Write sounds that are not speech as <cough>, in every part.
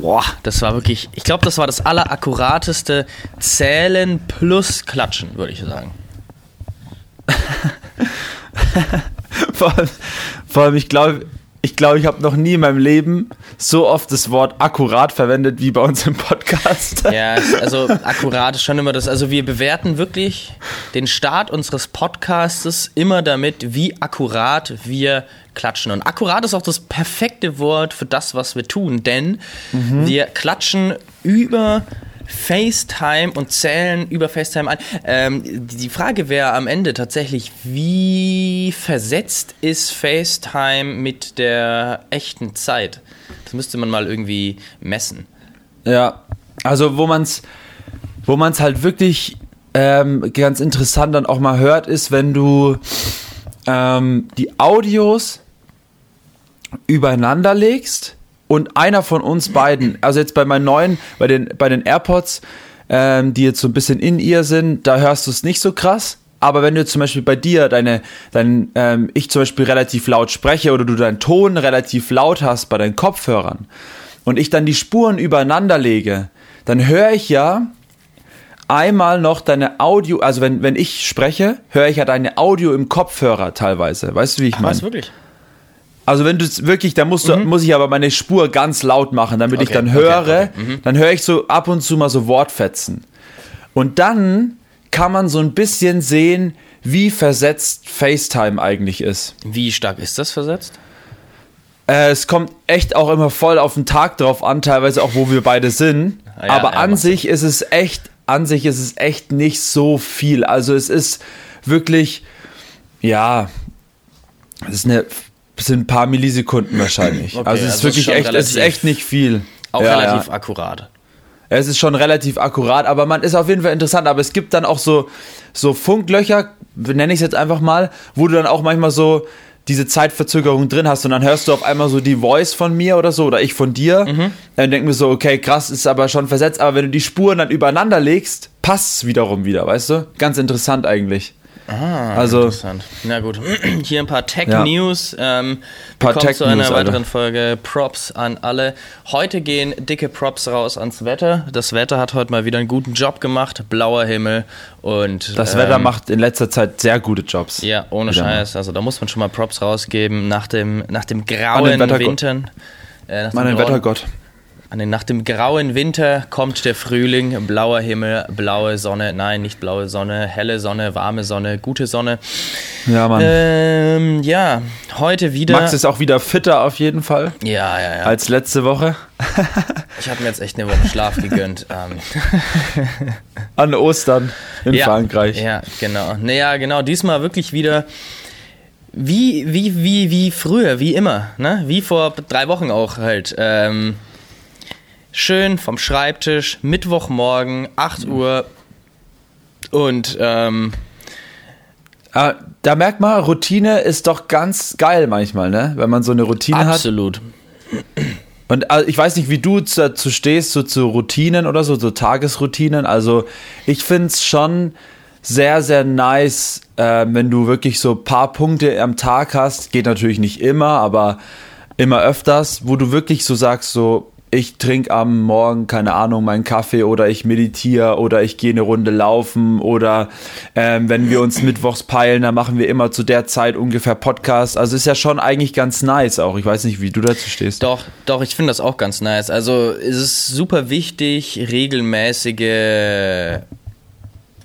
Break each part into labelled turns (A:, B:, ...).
A: Boah, das war wirklich, ich glaube, das war das allerakkurateste Zählen plus Klatschen, würde ich sagen. <laughs>
B: vor, allem, vor allem, ich glaube, ich glaube, ich habe noch nie in meinem Leben so oft das Wort akkurat verwendet wie bei uns im Podcast.
A: Ja, also akkurat ist schon immer das. Also wir bewerten wirklich den Start unseres Podcastes immer damit, wie akkurat wir klatschen. Und akkurat ist auch das perfekte Wort für das, was wir tun, denn mhm. wir klatschen über FaceTime und zählen über FaceTime an. Ähm, die Frage wäre am Ende tatsächlich, wie versetzt ist FaceTime mit der echten Zeit? Das müsste man mal irgendwie messen.
B: Ja, also wo man es wo man's halt wirklich ähm, ganz interessant dann auch mal hört, ist, wenn du ähm, die Audios übereinander legst und einer von uns beiden, also jetzt bei meinen neuen, bei den, bei den AirPods, ähm, die jetzt so ein bisschen in ihr sind, da hörst du es nicht so krass. Aber wenn du zum Beispiel bei dir deine, dein, ähm, ich zum Beispiel relativ laut spreche oder du deinen Ton relativ laut hast bei deinen Kopfhörern und ich dann die Spuren übereinander lege, dann höre ich ja einmal noch deine Audio, also wenn, wenn ich spreche, höre ich ja deine Audio im Kopfhörer teilweise. Weißt du, wie ich meine? Was,
A: wirklich?
B: Also wenn du es wirklich, da musst du, mhm. muss ich aber meine Spur ganz laut machen, damit okay, ich dann höre, okay, okay. Mhm. dann höre ich so ab und zu mal so Wortfetzen. Und dann kann man so ein bisschen sehen, wie versetzt FaceTime eigentlich ist.
A: Wie stark ist das versetzt?
B: Äh, es kommt echt auch immer voll auf den Tag drauf an, teilweise auch, wo wir beide sind. Ja, aber ja, an sich ist es echt, an sich ist es echt nicht so viel. Also es ist wirklich, ja, es ist eine sind ein paar Millisekunden wahrscheinlich. <clears throat> Okay, also es ist also wirklich echt, es ist echt nicht viel.
A: Auch ja, relativ ja. akkurat.
B: Es ist schon relativ akkurat, aber man ist auf jeden Fall interessant. Aber es gibt dann auch so, so Funklöcher, nenne ich es jetzt einfach mal, wo du dann auch manchmal so diese Zeitverzögerung drin hast und dann hörst du auf einmal so die Voice von mir oder so oder ich von dir. Mhm. Dann denken wir so, okay, krass, ist aber schon versetzt. Aber wenn du die Spuren dann übereinander legst, passt es wiederum wieder, weißt du? Ganz interessant eigentlich.
A: Ah, also, interessant. Na gut, <clears throat> hier ein paar Tech-News. Ja. Ähm, paar Tech zu einer weiteren Alter. Folge. Props an alle. Heute gehen dicke Props raus ans Wetter. Das Wetter hat heute mal wieder einen guten Job gemacht. Blauer Himmel und.
B: Das ähm, Wetter macht in letzter Zeit sehr gute Jobs.
A: Ja, ohne wieder Scheiß. Mal. Also da muss man schon mal Props rausgeben. Nach dem, nach dem grauen Wintern.
B: Äh, nach dem Wettergott.
A: Nach dem grauen Winter kommt der Frühling, blauer Himmel, blaue Sonne, nein, nicht blaue Sonne, helle Sonne, warme Sonne, gute Sonne.
B: Ja, Mann.
A: Ähm, ja, heute wieder.
B: Max ist auch wieder fitter auf jeden Fall.
A: Ja, ja, ja.
B: Als letzte Woche.
A: ich habe mir jetzt echt eine Woche Schlaf gegönnt. <laughs> Ähm.
B: An Ostern in
A: ja,
B: Frankreich.
A: Ja, genau. Naja, genau. Diesmal wirklich wieder wie, wie, wie, wie früher, wie immer, ne? Wie vor drei Wochen auch halt. Ähm, schön vom Schreibtisch, Mittwochmorgen, 8 Uhr und ähm,
B: ah, da merkt man, Routine ist doch ganz geil manchmal, ne? Wenn man so eine Routine
A: absolut.
B: hat. Absolut. Und also ich weiß nicht, wie du dazu stehst, so zu Routinen oder so, so Tagesroutinen. Also ich finde es schon sehr, sehr nice, äh, wenn du wirklich so ein paar Punkte am Tag hast. Geht natürlich nicht immer, aber immer öfters, wo du wirklich so sagst, so, ich trinke am Morgen, keine Ahnung, meinen Kaffee oder ich meditiere oder ich gehe eine Runde laufen oder ähm, wenn wir uns mittwochs peilen, dann machen wir immer zu der Zeit ungefähr Podcast. Also ist ja schon eigentlich ganz nice auch. Ich weiß nicht, wie du dazu stehst.
A: Doch, doch, ich finde das auch ganz nice. Also es ist super wichtig, regelmäßige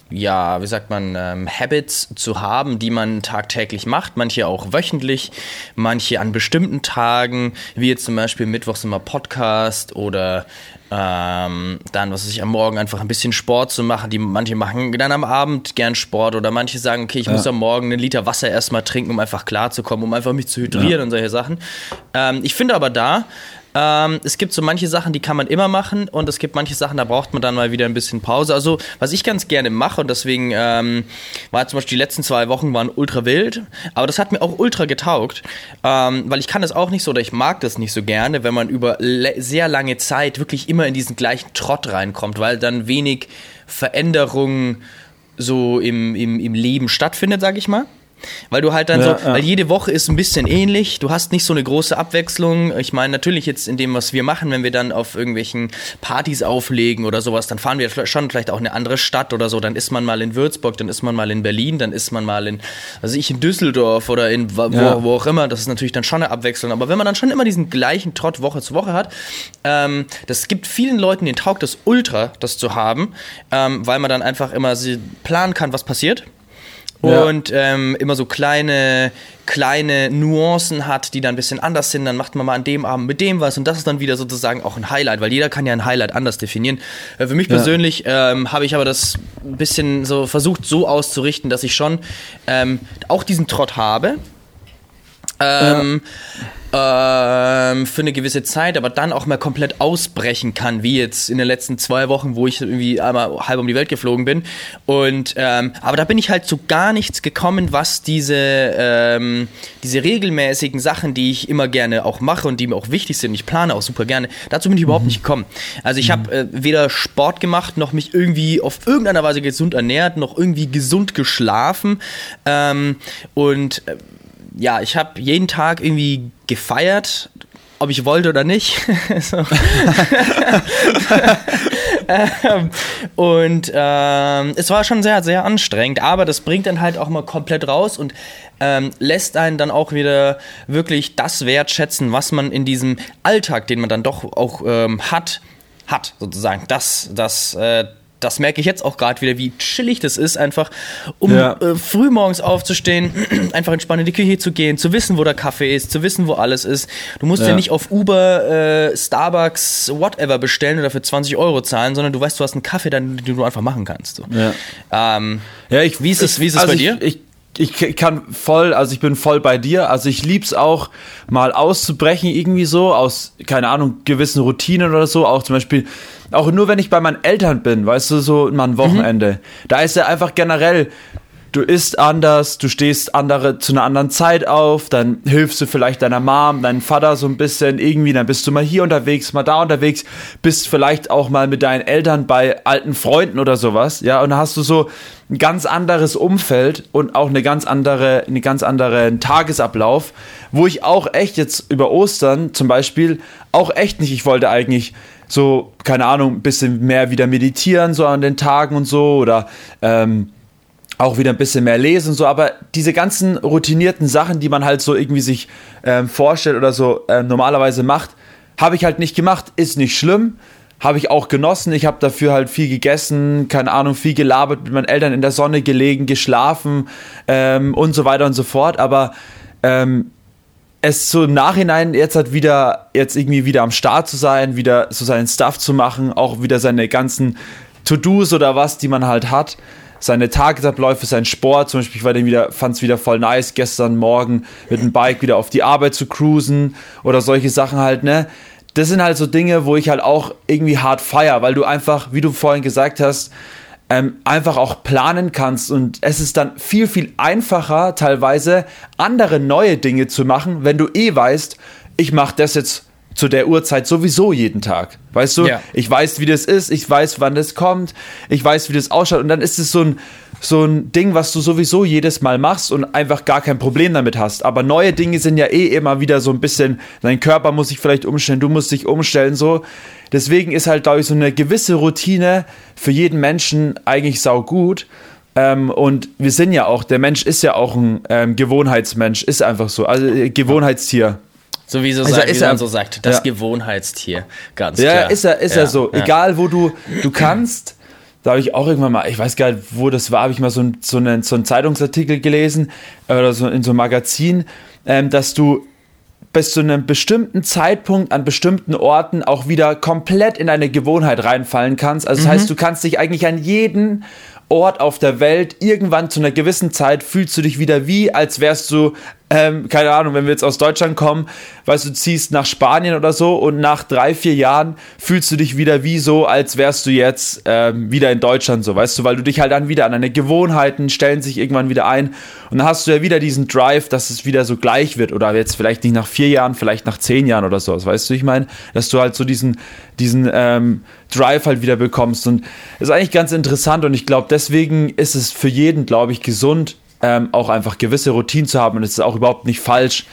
A: ja, wie sagt man, ähm, Habits zu haben, die man tagtäglich macht, manche auch wöchentlich, manche an bestimmten Tagen, wie jetzt zum Beispiel mittwochs immer Podcast oder ähm, dann, was weiß ich, am Morgen einfach ein bisschen Sport zu machen. Die, manche machen dann am Abend gern Sport oder manche sagen, okay, ich ja. muss am Morgen einen Liter Wasser erstmal trinken, um einfach klarzukommen, um einfach mich zu hydrieren ja. und solche Sachen. Ähm, ich finde aber da, ähm, es gibt so manche Sachen, die kann man immer machen und es gibt manche Sachen, da braucht man dann mal wieder ein bisschen Pause. Also, was ich ganz gerne mache und deswegen ähm, war zum Beispiel die letzten zwei Wochen waren ultra wild, aber das hat mir auch ultra getaugt, ähm, weil ich kann das auch nicht so oder ich mag das nicht so gerne, wenn man über sehr lange Zeit wirklich immer in diesen gleichen Trott reinkommt, weil dann wenig Veränderung so im, im, im Leben stattfindet, sag ich mal. Weil du halt dann ja, so, ja. weil jede Woche ist ein bisschen ähnlich, du hast nicht so eine große Abwechslung. Ich meine, natürlich jetzt in dem, was wir machen, wenn wir dann auf irgendwelchen Partys auflegen oder sowas, dann fahren wir schon vielleicht auch eine andere Stadt oder so. Dann ist man mal in Würzburg, dann ist man mal in Berlin, dann ist man mal in, also ich in Düsseldorf oder in wo, ja. wo, auch immer. Das ist natürlich dann schon eine Abwechslung. Aber wenn man dann schon immer diesen gleichen Trott Woche zu Woche hat, ähm, das gibt vielen Leuten den Taugt das ultra, das zu haben, ähm, weil man dann einfach immer planen kann, was passiert und ja. ähm, immer so kleine, kleine Nuancen hat, die dann ein bisschen anders sind. Dann macht man mal an dem Abend mit dem was und das ist dann wieder sozusagen auch ein Highlight, weil jeder kann ja ein Highlight anders definieren. Äh, für mich persönlich ja. ähm, habe ich aber das ein bisschen so versucht so auszurichten, dass ich schon ähm, auch diesen Trott habe. Ähm, ja ähm, für eine gewisse Zeit, aber dann auch mal komplett ausbrechen kann, wie jetzt in den letzten zwei Wochen, wo ich irgendwie einmal halb um die Welt geflogen bin. Und ähm, aber da bin ich halt zu gar nichts gekommen, was diese ähm, diese regelmäßigen Sachen, die ich immer gerne auch mache und die mir auch wichtig sind. Ich plane auch super gerne. Dazu bin ich überhaupt mhm. nicht gekommen. Also ich mhm. habe äh, weder Sport gemacht noch mich irgendwie auf irgendeiner Weise gesund ernährt, noch irgendwie gesund geschlafen ähm, und äh, ja, ich habe jeden Tag irgendwie gefeiert, ob ich wollte oder nicht. <laughs> <laughs> ähm, und ähm, es war schon sehr, sehr anstrengend, aber das bringt dann halt auch mal komplett raus und ähm, lässt einen dann auch wieder wirklich das wertschätzen, was man in diesem Alltag, den man dann doch auch ähm, hat, hat sozusagen. Das, das, äh, das merke ich jetzt auch gerade wieder, wie chillig das ist, einfach um ja. äh, früh morgens aufzustehen, <clears throat> einfach entspannt in die Küche zu gehen, zu wissen, wo der Kaffee ist, zu wissen, wo alles ist. Du musst ja, ja nicht auf Uber, äh, Starbucks, whatever bestellen oder für 20 Euro zahlen, sondern du weißt, du hast einen Kaffee, den, den du einfach machen kannst. So. Ja. Ähm, ja, ich, wie ist es, wie ist es also bei dir?
B: Ich, ich kann voll, also ich bin voll bei dir. Also ich lieb's auch mal auszubrechen irgendwie so aus, keine Ahnung, gewissen Routinen oder so. Auch zum Beispiel, auch nur wenn ich bei meinen Eltern bin, weißt du, so mal ein Wochenende. Mhm. Da ist ja einfach generell du isst anders, du stehst andere zu einer anderen Zeit auf, dann hilfst du vielleicht deiner Mom, deinem Vater so ein bisschen irgendwie, dann bist du mal hier unterwegs, mal da unterwegs, bist vielleicht auch mal mit deinen Eltern bei alten Freunden oder sowas, ja, und dann hast du so ein ganz anderes Umfeld und auch eine ganz andere, einen ganz anderen Tagesablauf, wo ich auch echt jetzt über Ostern zum Beispiel auch echt nicht, ich wollte eigentlich so, keine Ahnung, ein bisschen mehr wieder meditieren, so an den Tagen und so, oder ähm, auch wieder ein bisschen mehr lesen und so, aber diese ganzen routinierten Sachen, die man halt so irgendwie sich ähm, vorstellt oder so äh, normalerweise macht, habe ich halt nicht gemacht. Ist nicht schlimm, habe ich auch genossen. Ich habe dafür halt viel gegessen, keine Ahnung, viel gelabert, mit meinen Eltern in der Sonne gelegen, geschlafen ähm, und so weiter und so fort. Aber ähm, es so im Nachhinein jetzt halt wieder, jetzt irgendwie wieder am Start zu sein, wieder so seinen Stuff zu machen, auch wieder seine ganzen To-Dos oder was, die man halt hat seine Tagesabläufe, sein Sport, zum Beispiel, ich wieder, fand es wieder voll nice, gestern Morgen mit dem Bike wieder auf die Arbeit zu cruisen oder solche Sachen halt, ne? Das sind halt so Dinge, wo ich halt auch irgendwie hart feier, weil du einfach, wie du vorhin gesagt hast, ähm, einfach auch planen kannst und es ist dann viel, viel einfacher, teilweise andere neue Dinge zu machen, wenn du eh weißt, ich mache das jetzt zu der Uhrzeit sowieso jeden Tag. Weißt du? Ja. Ich weiß, wie das ist, ich weiß, wann das kommt, ich weiß, wie das ausschaut. Und dann ist es so ein, so ein Ding, was du sowieso jedes Mal machst und einfach gar kein Problem damit hast. Aber neue Dinge sind ja eh immer wieder so ein bisschen, dein Körper muss sich vielleicht umstellen, du musst dich umstellen, so. Deswegen ist halt, glaube ich, so eine gewisse Routine für jeden Menschen eigentlich saugut. Ähm, und wir sind ja auch, der Mensch ist ja auch ein ähm, Gewohnheitsmensch, ist einfach so, also äh, Gewohnheitstier.
A: So wie, so also sagt, wie er, man so sagt, das ja. Gewohnheitstier. Ganz
B: ja,
A: klar.
B: Ja, ist er, ist ja, er so. Egal, wo du, du kannst, da habe ich auch irgendwann mal, ich weiß gar nicht, wo das war, habe ich mal so, ein, so, einen, so einen Zeitungsartikel gelesen oder so in so einem Magazin, ähm, dass du bis zu einem bestimmten Zeitpunkt an bestimmten Orten auch wieder komplett in eine Gewohnheit reinfallen kannst. Also das mhm. heißt, du kannst dich eigentlich an jeden Ort auf der Welt, irgendwann zu einer gewissen Zeit fühlst du dich wieder wie, als wärst du ähm, keine Ahnung, wenn wir jetzt aus Deutschland kommen, weißt du, ziehst nach Spanien oder so und nach drei, vier Jahren fühlst du dich wieder wie so, als wärst du jetzt ähm, wieder in Deutschland so, weißt du, weil du dich halt dann wieder an deine Gewohnheiten stellen sich irgendwann wieder ein und dann hast du ja wieder diesen Drive, dass es wieder so gleich wird oder jetzt vielleicht nicht nach vier Jahren, vielleicht nach zehn Jahren oder so, weißt du, ich meine, dass du halt so diesen, diesen ähm, Drive halt wieder bekommst und ist eigentlich ganz interessant und ich glaube, deswegen ist es für jeden, glaube ich, gesund, ähm, auch einfach gewisse Routinen zu haben und es ist auch überhaupt nicht falsch,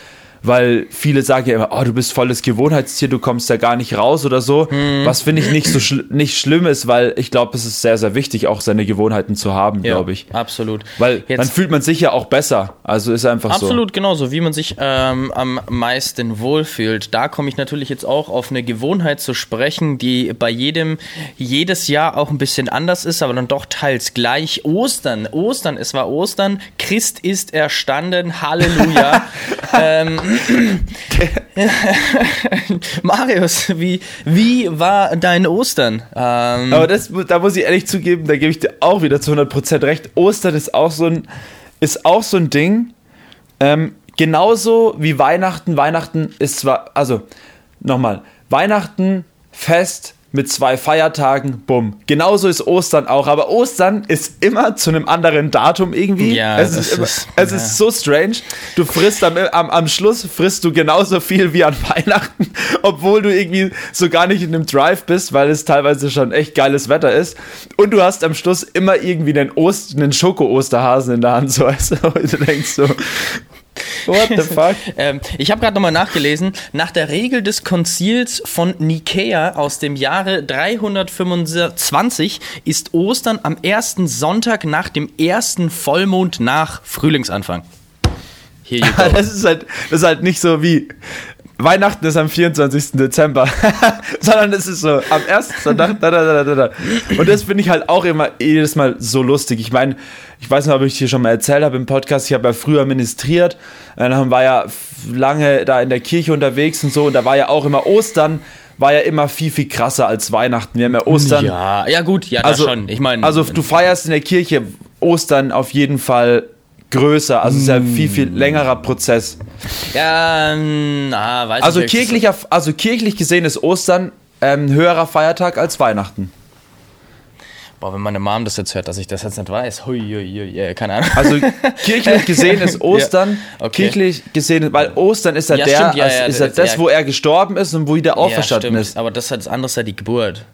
B: weil viele sagen ja immer, oh, du bist volles Gewohnheitstier, du kommst da gar nicht raus oder so. Hm. Was finde ich nicht so schl nicht schlimm ist, weil ich glaube, es ist sehr, sehr wichtig, auch seine Gewohnheiten zu haben, ja, glaube ich.
A: Absolut.
B: Weil Jetzt, dann fühlt man sich ja auch besser. Also ist einfach
A: absolut,
B: so.
A: Absolut, genauso, wie man sich ähm, am meisten wohlfühlt. Da komme ich natürlich jetzt auch auf eine Gewohnheit zu sprechen, die bei jedem jedes Jahr auch ein bisschen anders ist, aber dann doch teils gleich. Ostern, Ostern, es war Ostern, Christ ist erstanden, Halleluja. <laughs> ähm, <laughs> Marius, wie, wie war dein Ostern?
B: Ähm Aber das, da muss ich ehrlich zugeben, da gebe ich dir auch wieder zu 100% recht. Ostern ist auch so ein, ist auch so ein Ding. Ähm, genauso wie Weihnachten. Weihnachten ist zwar, also nochmal, Weihnachten, Fest, mit zwei Feiertagen, bumm. Genauso ist Ostern auch, aber Ostern ist immer zu einem anderen Datum irgendwie. Ja, es ist, immer, ist, es ja. ist so strange. Du frisst am, am, am Schluss frisst du genauso viel wie an <laughs> Weihnachten, obwohl du irgendwie so gar nicht in einem Drive bist, weil es teilweise schon echt geiles Wetter ist. Und du hast am Schluss immer irgendwie einen, Ost, einen Schoko-Osterhasen in der Hand, so weißt du, denkst so,
A: What the <laughs> fuck? ähm, ich habe gerade nochmal nachgelesen. Nach der Regel des Konzils von Nikäa aus dem Jahre 325 ist Ostern am ersten Sonntag nach dem ersten Vollmond nach Frühlingsanfang.
B: Hier <laughs> das, ist halt, das ist halt nicht so wie Weihnachten ist am 24. Dezember, <laughs> sondern es ist so am ersten Sonntag. Da, da, da, da, Und das finde ich halt auch immer jedes Mal so lustig. Ich meine, ich weiß nicht, ob ich dir schon mal erzählt habe im Podcast, ich habe ja früher ministriert, dann war ja lange da in der Kirche unterwegs und so und da war ja auch immer Ostern war ja immer viel, viel krasser als Weihnachten. Wir haben ja Ostern.
A: Ja, ja gut, ja,
B: also,
A: schon. Ich meine.
B: Also du feierst in der Kirche Ostern auf jeden Fall größer. Also es ist ja ein viel, viel längerer Prozess.
A: Ja, na, weiß
B: also
A: ich
B: kirchlicher, Also kirchlich gesehen ist Ostern ein ähm, höherer Feiertag als Weihnachten.
A: Boah, wenn meine Mom das jetzt hört, dass ich das jetzt nicht weiß. Hui, hui, hui, keine Ahnung.
B: Also kirchlich <laughs> gesehen ist Ostern, ja, okay. kirchlich gesehen, weil Ostern ist ja, ja der, stimmt, ja, ist ja das, wo er gestorben ist und wo wieder auferstanden ist.
A: Aber das, das andere ist ja die Geburt.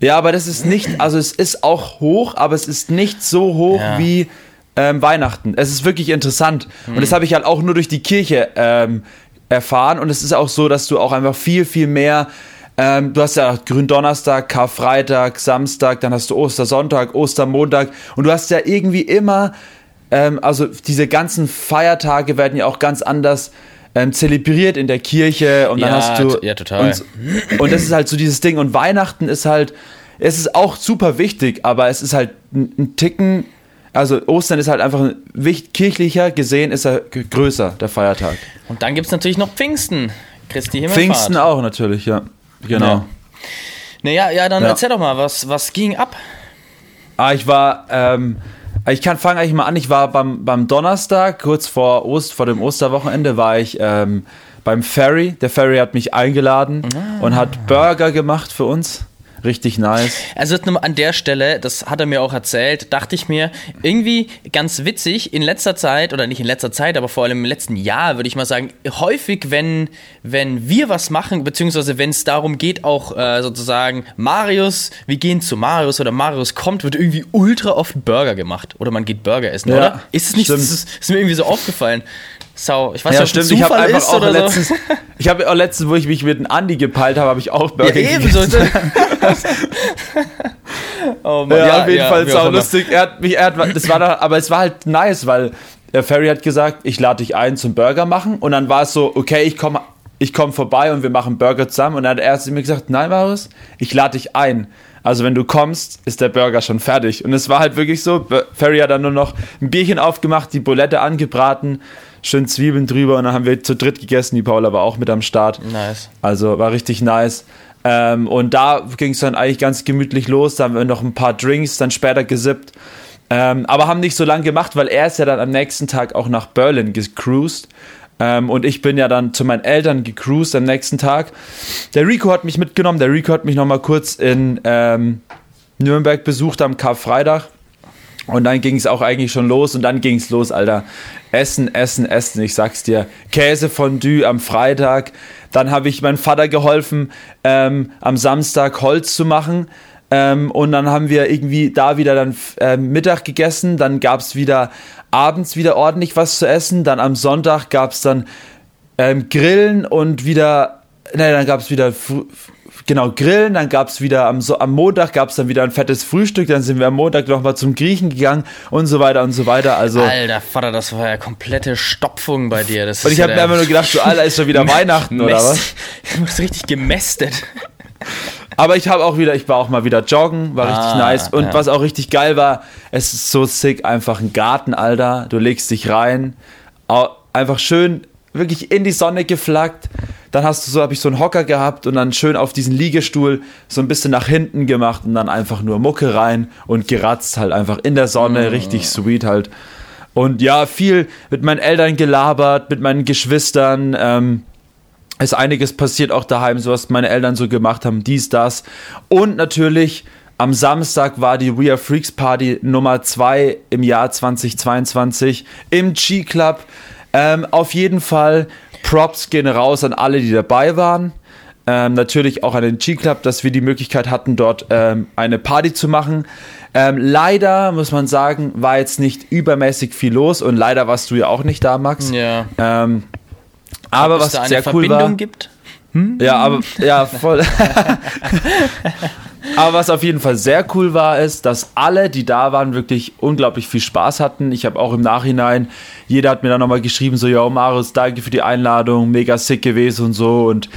B: Ja, aber das ist nicht, also es ist auch hoch, aber es ist nicht so hoch wie ähm, Weihnachten. Es ist wirklich interessant. Mhm. Und das habe ich halt auch nur durch die Kirche ähm, erfahren. Und es ist auch so, dass du auch einfach viel, viel mehr. Ähm, du hast ja Gründonnerstag, Karfreitag, Samstag, dann hast du Ostersonntag, Ostermontag. Und du hast ja irgendwie immer, ähm, also diese ganzen Feiertage werden ja auch ganz anders ähm, zelebriert in der Kirche. Und dann ja, hast du.
A: Ja, total.
B: Und, und das ist halt so dieses Ding. Und Weihnachten ist halt. Es ist auch super wichtig, aber es ist halt ein, ein Ticken also Ostern ist halt einfach kirchlicher gesehen ist er größer, der Feiertag.
A: Und dann gibt es natürlich noch Pfingsten, Christi Himmelfahrt.
B: Pfingsten auch natürlich, ja. Genau. Ja.
A: Naja, ja, dann ja. erzähl doch mal, was, was ging ab?
B: Ah, ich war, ähm, ich kann fangen eigentlich mal an, ich war beim, beim Donnerstag, kurz vor, Ost, vor dem Osterwochenende, war ich ähm, beim Ferry. Der Ferry hat mich eingeladen ah. und hat Burger gemacht für uns. Richtig nice.
A: Also an der Stelle, das hat er mir auch erzählt, dachte ich mir, irgendwie ganz witzig, in letzter Zeit, oder nicht in letzter Zeit, aber vor allem im letzten Jahr, würde ich mal sagen, häufig, wenn, wenn wir was machen, beziehungsweise wenn es darum geht, auch äh, sozusagen, Marius, wir gehen zu Marius oder Marius kommt, wird irgendwie ultra oft Burger gemacht. Oder man geht Burger essen, ja, oder? Ist es nicht, das ist, ist mir irgendwie so aufgefallen. Sau. Ich weiß
B: ja, nicht, ob stimmt. ich habe einfach auch letztens, so. <laughs> ich habe auch letztens, wo ich mich mit einem Andi gepeilt habe, habe ich auch Burger ja, ebenso. <laughs> oh Mann. Ja, auf jeden ja, Fall sau lustig. Er hat mich, er hat, das war da, aber es war halt nice, weil der Ferry hat gesagt, ich lade dich ein zum Burger machen und dann war es so, okay, ich komme ich komm vorbei und wir machen Burger zusammen und dann hat er zu mir gesagt, nein, Marius, ich lade dich ein. Also wenn du kommst, ist der Burger schon fertig. Und es war halt wirklich so, Ferry hat dann nur noch ein Bierchen aufgemacht, die Bulette angebraten, schön Zwiebeln drüber und dann haben wir zu dritt gegessen. Die Paula war auch mit am Start.
A: Nice.
B: Also war richtig nice. Ähm, und da ging es dann eigentlich ganz gemütlich los. Da haben wir noch ein paar Drinks dann später gesippt. Ähm, aber haben nicht so lange gemacht, weil er ist ja dann am nächsten Tag auch nach Berlin gecruised. Ähm, und ich bin ja dann zu meinen Eltern gecruised am nächsten Tag. Der Rico hat mich mitgenommen. Der Rico hat mich nochmal kurz in ähm, Nürnberg besucht am Karfreitag. Und dann ging es auch eigentlich schon los und dann ging es los, Alter. Essen, essen, essen. Ich sag's dir. Käsefondue am Freitag. Dann habe ich meinem Vater geholfen, ähm, am Samstag Holz zu machen. Ähm, und dann haben wir irgendwie da wieder dann äh, Mittag gegessen. Dann gab es wieder abends wieder ordentlich was zu essen. Dann am Sonntag gab es dann ähm, Grillen und wieder, ne, dann gab es wieder genau, Grillen, dann gab es wieder am, so am Montag gab es dann wieder ein fettes Frühstück, dann sind wir am Montag nochmal zum Griechen gegangen und so weiter und so weiter. Also,
A: Alter Vater, das war ja komplette Stopfung bei dir. Das
B: und ich
A: ja
B: habe mir einfach nur gedacht, so Alter, ist schon wieder <laughs> Weihnachten oder was? <laughs>
A: Du bist richtig gemästet.
B: Aber ich habe auch wieder, ich war auch mal wieder joggen, war ah, richtig nice. Und ja. was auch richtig geil war, es ist so sick, einfach ein Garten, Alter. Du legst dich rein, einfach schön, wirklich in die Sonne geflaggt dann hast du so, habe ich so einen Hocker gehabt und dann schön auf diesen Liegestuhl so ein bisschen nach hinten gemacht und dann einfach nur Mucke rein und geratzt halt einfach in der Sonne, mhm. richtig sweet halt. Und ja, viel mit meinen Eltern gelabert, mit meinen Geschwistern. Ähm, ist einiges passiert auch daheim, so was meine Eltern so gemacht haben, dies, das. Und natürlich am Samstag war die We Are Freaks Party Nummer 2 im Jahr 2022 im G-Club. Ähm, auf jeden Fall Props gehen raus an alle, die dabei waren. Ähm, natürlich auch an den G-Club, dass wir die Möglichkeit hatten, dort ähm, eine Party zu machen. Ähm, leider, muss man sagen, war jetzt nicht übermäßig viel los und leider warst du ja auch nicht da, Max.
A: Ja.
B: Ähm, aber was
A: da
B: sehr cool
A: Verbindung
B: war.
A: gibt?
B: Hm? Ja, aber ja, <laughs> voll. <laughs> <laughs> Aber was auf jeden Fall sehr cool war, ist, dass alle, die da waren, wirklich unglaublich viel Spaß hatten. Ich habe auch im Nachhinein, jeder hat mir dann nochmal geschrieben, so, ja, Marius, danke für die Einladung, mega sick gewesen und so. Und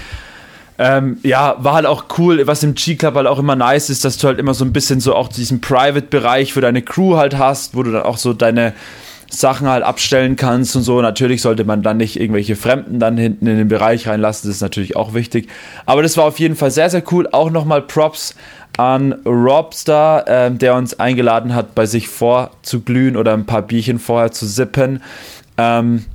B: ähm, ja, war halt auch cool, was im G-Club halt auch immer nice ist, dass du halt immer so ein bisschen so auch diesen Private-Bereich für deine Crew halt hast, wo du dann auch so deine Sachen halt abstellen kannst und so. Natürlich sollte man dann nicht irgendwelche Fremden dann hinten in den Bereich reinlassen, das ist natürlich auch wichtig. Aber das war auf jeden Fall sehr, sehr cool. Auch nochmal Props an Robstar, äh, der uns eingeladen hat, bei sich vorzuglühen oder ein paar Bierchen vorher zu sippen. Ähm,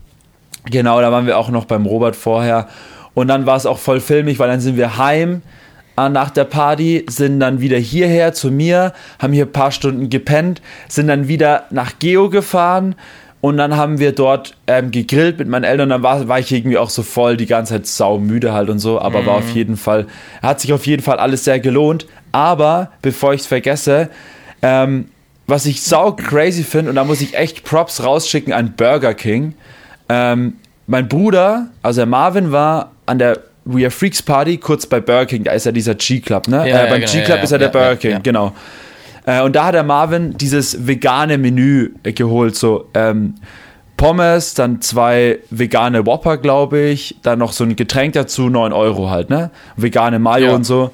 B: genau, da waren wir auch noch beim Robert vorher. Und dann war es auch voll filmig, weil dann sind wir heim nach der Party, sind dann wieder hierher zu mir, haben hier ein paar Stunden gepennt, sind dann wieder nach Geo gefahren und dann haben wir dort ähm, gegrillt mit meinen Eltern. Dann war, war ich irgendwie auch so voll die ganze Zeit saumüde halt und so. Aber mhm. war auf jeden Fall, hat sich auf jeden Fall alles sehr gelohnt. Aber bevor ich es vergesse, ähm, was ich sau crazy finde, und da muss ich echt Props rausschicken an Burger King. Ähm, mein Bruder, also der Marvin, war an der We Are Freaks Party kurz bei Burger King. Da ist ja dieser G-Club, ne? Ja, äh, beim genau, G-Club ja, ist ja der Burger King, genau. Äh, und da hat der Marvin dieses vegane Menü geholt, so ähm, Pommes, dann zwei vegane Whopper, glaube ich, dann noch so ein Getränk dazu, 9 Euro halt, ne? Vegane Mayo und so.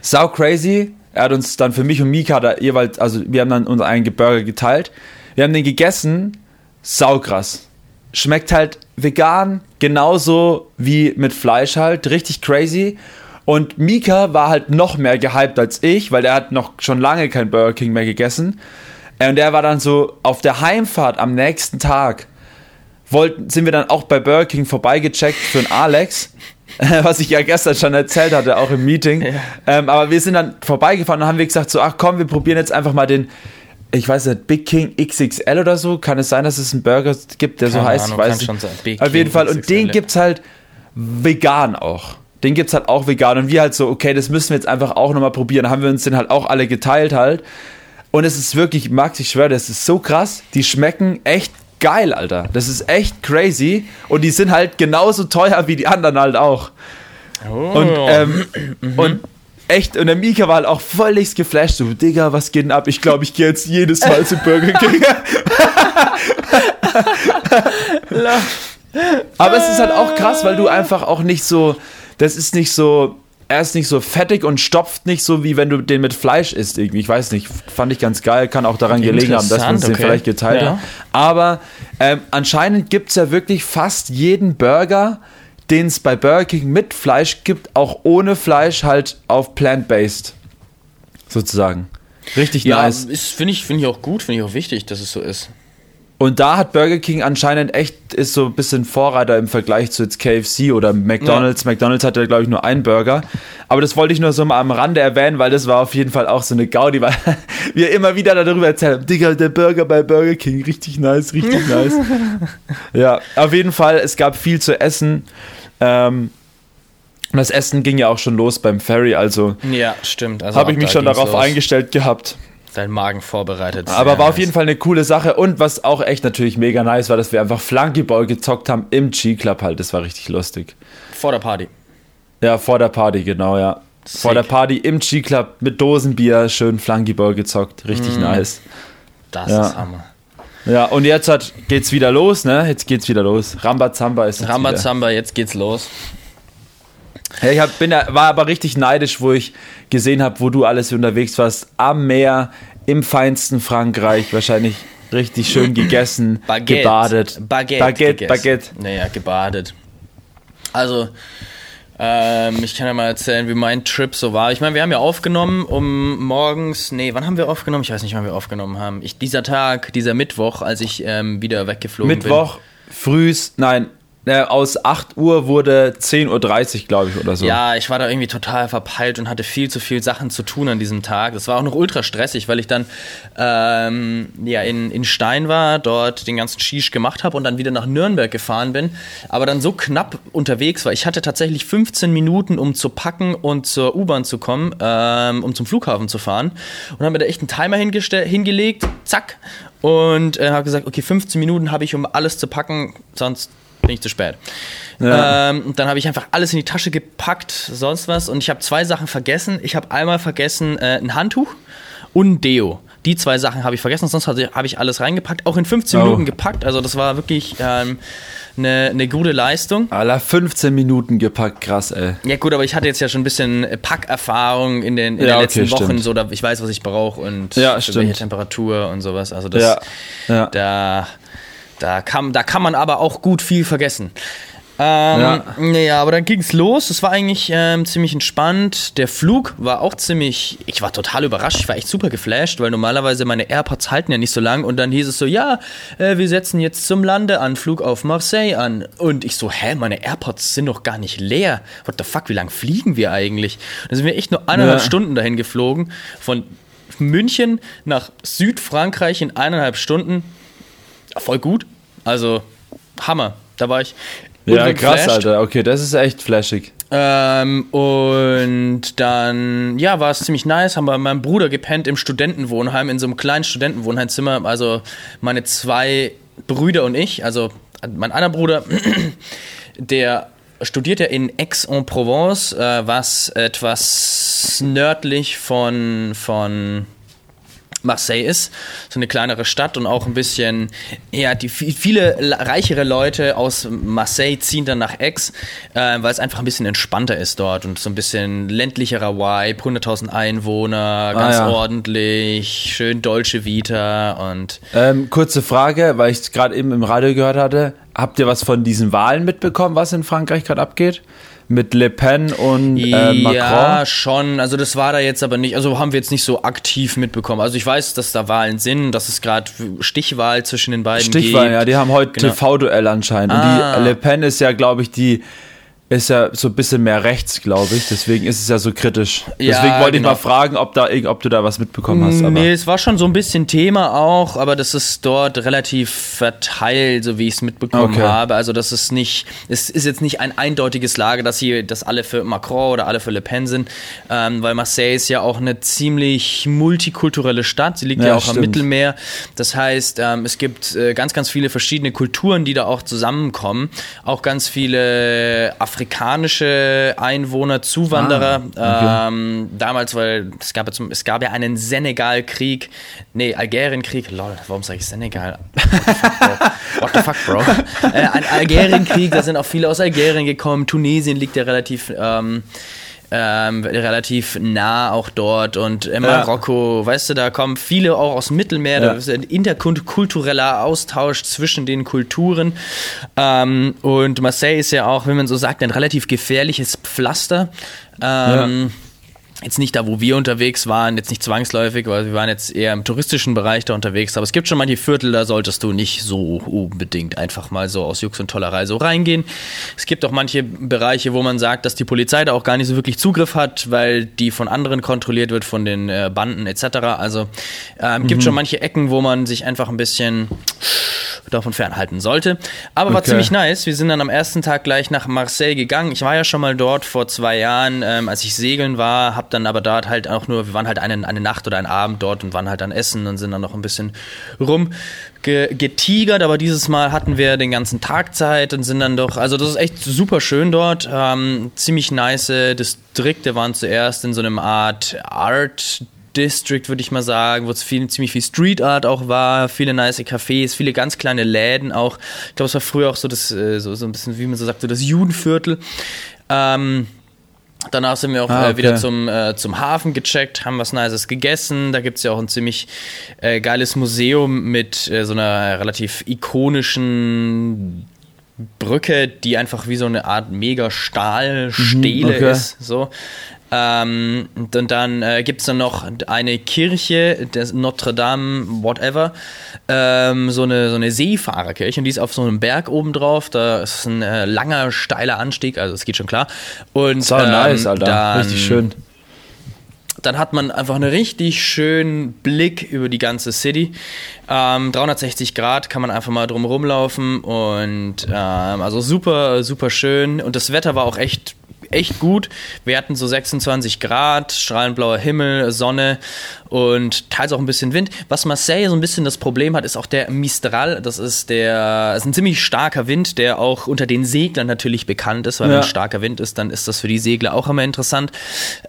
B: Sau crazy. Er hat uns dann für mich und Mika da jeweils, also wir haben dann unseren eigenen Burger geteilt. Wir haben den gegessen. Sau krass. Schmeckt halt vegan, genauso wie mit Fleisch halt. Richtig crazy. Und Mika war halt noch mehr gehypt als ich, weil er hat noch schon lange kein Burger King mehr gegessen. Und er war dann so auf der Heimfahrt am nächsten Tag, wollten, sind wir dann auch bei Burger King vorbeigecheckt für einen Alex, <laughs> was ich ja gestern schon erzählt hatte, auch im Meeting. Ja. Ähm, aber wir sind dann vorbeigefahren und haben wir gesagt, so, ach komm, wir probieren jetzt einfach mal den, ich weiß nicht, Big King XXL oder so. Kann es sein, dass es einen Burger gibt, der Keine so heißt?
A: Ahnung,
B: ich weiß nicht. Auf jeden Fall. Und den gibt es halt vegan auch den gibt es halt auch vegan. Und wir halt so, okay, das müssen wir jetzt einfach auch nochmal probieren. Haben wir uns den halt auch alle geteilt halt. Und es ist wirklich, Max, ich schwöre, das ist so krass. Die schmecken echt geil, Alter. Das ist echt crazy. Und die sind halt genauso teuer wie die anderen halt auch. Oh. Und, ähm, mhm. und echt, und der Mika war halt auch völlig geflasht. So, Digga, was geht denn ab? Ich glaube, ich gehe jetzt jedes Mal zu Burger King. Aber es ist halt auch krass, weil du einfach auch nicht so das ist nicht so, er ist nicht so fettig und stopft nicht so, wie wenn du den mit Fleisch isst irgendwie. Ich weiß nicht, fand ich ganz geil, kann auch daran gelegen haben, dass wir uns okay. den vielleicht geteilt ja. haben. Aber ähm, anscheinend gibt es ja wirklich fast jeden Burger, den es bei Burger King mit Fleisch gibt, auch ohne Fleisch halt auf plant-based. Sozusagen. Richtig
A: ja,
B: nice.
A: Finde ich, find ich auch gut, finde ich auch wichtig, dass es so ist.
B: Und da hat Burger King anscheinend echt, ist so ein bisschen Vorreiter im Vergleich zu jetzt KFC oder McDonalds. Ja. McDonalds hat ja, glaube ich, nur einen Burger. Aber das wollte ich nur so mal am Rande erwähnen, weil das war auf jeden Fall auch so eine Gaudi, weil <laughs> wir immer wieder darüber erzählt haben, Digga, der Burger bei Burger King, richtig nice, richtig nice. <laughs> ja, auf jeden Fall, es gab viel zu essen. Ähm, das Essen ging ja auch schon los beim Ferry, also
A: ja, stimmt.
B: Also habe ich mich schon darauf los. eingestellt gehabt.
A: Dein Magen vorbereitet.
B: Aber war auf jeden Fall eine coole Sache. Und was auch echt natürlich mega nice war, dass wir einfach Flunkyball gezockt haben im G-Club halt. Das war richtig lustig.
A: Vor der Party.
B: Ja, vor der Party, genau, ja. Sick. Vor der Party im G-Club mit Dosenbier schön Flunkyball gezockt. Richtig mm. nice.
A: Das ja. ist Hammer.
B: Ja, und jetzt hat, geht's wieder los, ne? Jetzt geht's wieder los. Rambazamba ist
A: jetzt Rambazamba, wieder. jetzt geht's los.
B: Ja, ich hab, bin, war aber richtig neidisch, wo ich gesehen habe, wo du alles unterwegs warst. Am Meer, im feinsten Frankreich, wahrscheinlich richtig schön <clears throat> gegessen, Baguette, gebadet.
A: Baguette, Baguette, Baguette. Naja, gebadet. Also, ähm, ich kann ja mal erzählen, wie mein Trip so war. Ich meine, wir haben ja aufgenommen um morgens, nee, wann haben wir aufgenommen? Ich weiß nicht, wann wir aufgenommen haben. Ich, dieser Tag, dieser Mittwoch, als ich ähm, wieder weggeflogen
B: Mittwoch, bin. Mittwoch, frühs, nein, äh, aus 8 Uhr wurde 10.30 Uhr, glaube ich, oder so.
A: Ja, ich war da irgendwie total verpeilt und hatte viel zu viel Sachen zu tun an diesem Tag. Das war auch noch ultra stressig, weil ich dann ähm, ja, in, in Stein war, dort den ganzen Shish gemacht habe und dann wieder nach Nürnberg gefahren bin, aber dann so knapp unterwegs war. Ich hatte tatsächlich 15 Minuten, um zu packen und zur U-Bahn zu kommen, ähm, um zum Flughafen zu fahren und habe mir da echt einen Timer hingelegt, zack, und äh, habe gesagt, okay, 15 Minuten habe ich, um alles zu packen, sonst bin ich zu spät. Ja. Ähm, dann habe ich einfach alles in die Tasche gepackt, sonst was. Und ich habe zwei Sachen vergessen. Ich habe einmal vergessen äh, ein Handtuch und ein Deo. Die zwei Sachen habe ich vergessen, sonst habe ich alles reingepackt, auch in 15 oh. Minuten gepackt. Also das war wirklich ähm, eine, eine gute Leistung.
B: Aller 15 Minuten gepackt, krass, ey.
A: Ja gut, aber ich hatte jetzt ja schon ein bisschen Packerfahrung in den, in ja, den letzten okay, Wochen, stimmt. so da ich weiß, was ich brauche und
B: ja,
A: welche Temperatur und sowas. Also das, ja. da da kann, da kann man aber auch gut viel vergessen. Ähm, ja. Naja, aber dann ging es los. Es war eigentlich ähm, ziemlich entspannt. Der Flug war auch ziemlich. Ich war total überrascht. Ich war echt super geflasht, weil normalerweise meine AirPods halten ja nicht so lang. Und dann hieß es so: Ja, äh, wir setzen jetzt zum Landeanflug auf Marseille an. Und ich so: Hä, meine AirPods sind doch gar nicht leer. What the fuck, wie lang fliegen wir eigentlich? Da sind wir echt nur eineinhalb ja. Stunden dahin geflogen. Von München nach Südfrankreich in eineinhalb Stunden. Voll gut. Also, Hammer. Da war ich.
B: Ja, krass, Alter. Okay, das ist echt flashig.
A: Ähm, und dann, ja, war es ziemlich nice. Haben wir mit meinem Bruder gepennt im Studentenwohnheim, in so einem kleinen Studentenwohnheimzimmer. Also meine zwei Brüder und ich. Also mein einer Bruder, <clears throat> der studiert ja in Aix-en-Provence, äh, was etwas nördlich von, von Marseille ist, so eine kleinere Stadt und auch ein bisschen, ja, die viele reichere Leute aus Marseille ziehen dann nach Aix, äh, weil es einfach ein bisschen entspannter ist dort und so ein bisschen ländlicherer Vibe, 100.000 Einwohner, ganz ah, ja. ordentlich, schön Dolce Vita und.
B: Ähm, kurze Frage, weil ich es gerade eben im Radio gehört hatte. Habt ihr was von diesen Wahlen mitbekommen, was in Frankreich gerade abgeht? Mit Le Pen und äh, Macron? Ja,
A: schon. Also das war da jetzt aber nicht, also haben wir jetzt nicht so aktiv mitbekommen. Also ich weiß, dass da Wahlen sind, dass es gerade Stichwahl zwischen den beiden
B: Stichwahl, gibt. ja, die haben heute genau. TV-Duell anscheinend. Ah. Und die Le Pen ist ja, glaube ich, die ist ja so ein bisschen mehr rechts, glaube ich. Deswegen ist es ja so kritisch. Ja, Deswegen wollte genau. ich mal fragen, ob, da, ob du da was mitbekommen hast.
A: Aber. Nee, es war schon so ein bisschen Thema auch, aber das ist dort relativ verteilt, so wie ich es mitbekommen okay. habe. Also das ist nicht, es ist jetzt nicht ein eindeutiges Lager, dass hier, dass alle für Macron oder alle für Le Pen sind, ähm, weil Marseille ist ja auch eine ziemlich multikulturelle Stadt. Sie liegt ja, ja auch stimmt. am Mittelmeer. Das heißt, ähm, es gibt äh, ganz, ganz viele verschiedene Kulturen, die da auch zusammenkommen. Auch ganz viele Afrikaner afrikanische Einwohner, Zuwanderer. Ah, okay. ähm, damals, weil es gab, ja es gab ja einen Senegal-Krieg, nee, Algerien-Krieg, lol, warum sage ich Senegal? What the fuck, Bro? <laughs> äh, ein Algerien-Krieg, da sind auch viele aus Algerien gekommen. Tunesien liegt ja relativ ähm, ähm, relativ nah auch dort und in Marokko, ja. weißt du, da kommen viele auch aus dem Mittelmeer, ja. da ist ein interkultureller Austausch zwischen den Kulturen ähm, und Marseille ist ja auch, wenn man so sagt, ein relativ gefährliches Pflaster. Ähm, ja Jetzt nicht da, wo wir unterwegs waren, jetzt nicht zwangsläufig, weil wir waren jetzt eher im touristischen Bereich da unterwegs. Aber es gibt schon manche Viertel, da solltest du nicht so unbedingt einfach mal so aus Jux und Tollerei so reingehen. Es gibt auch manche Bereiche, wo man sagt, dass die Polizei da auch gar nicht so wirklich Zugriff hat, weil die von anderen kontrolliert wird, von den äh, Banden etc. Also ähm, mhm. gibt schon manche Ecken, wo man sich einfach ein bisschen davon fernhalten sollte. Aber okay. war ziemlich nice. Wir sind dann am ersten Tag gleich nach Marseille gegangen. Ich war ja schon mal dort vor zwei Jahren, ähm, als ich segeln war, habe dann aber dort halt auch nur, wir waren halt eine, eine Nacht oder einen Abend dort und waren halt dann essen und sind dann noch ein bisschen rumgetigert, aber dieses Mal hatten wir den ganzen Tag Zeit und sind dann doch, also das ist echt super schön dort, ähm, ziemlich nice Distrikte waren zuerst in so einem Art Art District, würde ich mal sagen, wo es viel, ziemlich viel Street Art auch war, viele nice Cafés, viele ganz kleine Läden auch. Ich glaube, es war früher auch so das, äh, so, so ein bisschen, wie man so sagt, so das Judenviertel. Ähm, Danach sind wir auch ah, okay. äh, wieder zum, äh, zum Hafen gecheckt, haben was Nices gegessen. Da gibt es ja auch ein ziemlich äh, geiles Museum mit äh, so einer relativ ikonischen Brücke, die einfach wie so eine Art mega Stahlstele mhm, okay. ist. So. Ähm, und dann äh, gibt es dann noch eine Kirche, das Notre Dame, whatever, ähm, so, eine, so eine Seefahrerkirche und die ist auf so einem Berg oben drauf. Da ist ein äh, langer, steiler Anstieg, also es geht schon klar. Und
B: so ähm, nice, Alter. Dann, Richtig schön.
A: Dann hat man einfach einen richtig schönen Blick über die ganze City. Ähm, 360 Grad kann man einfach mal drum rumlaufen und ähm, also super, super schön. Und das Wetter war auch echt echt gut. Wir hatten so 26 Grad, strahlend blauer Himmel, Sonne und teils auch ein bisschen Wind. Was Marseille so ein bisschen das Problem hat, ist auch der Mistral. Das ist der, ist ein ziemlich starker Wind, der auch unter den Seglern natürlich bekannt ist, weil ja. wenn starker Wind ist, dann ist das für die Segler auch immer interessant.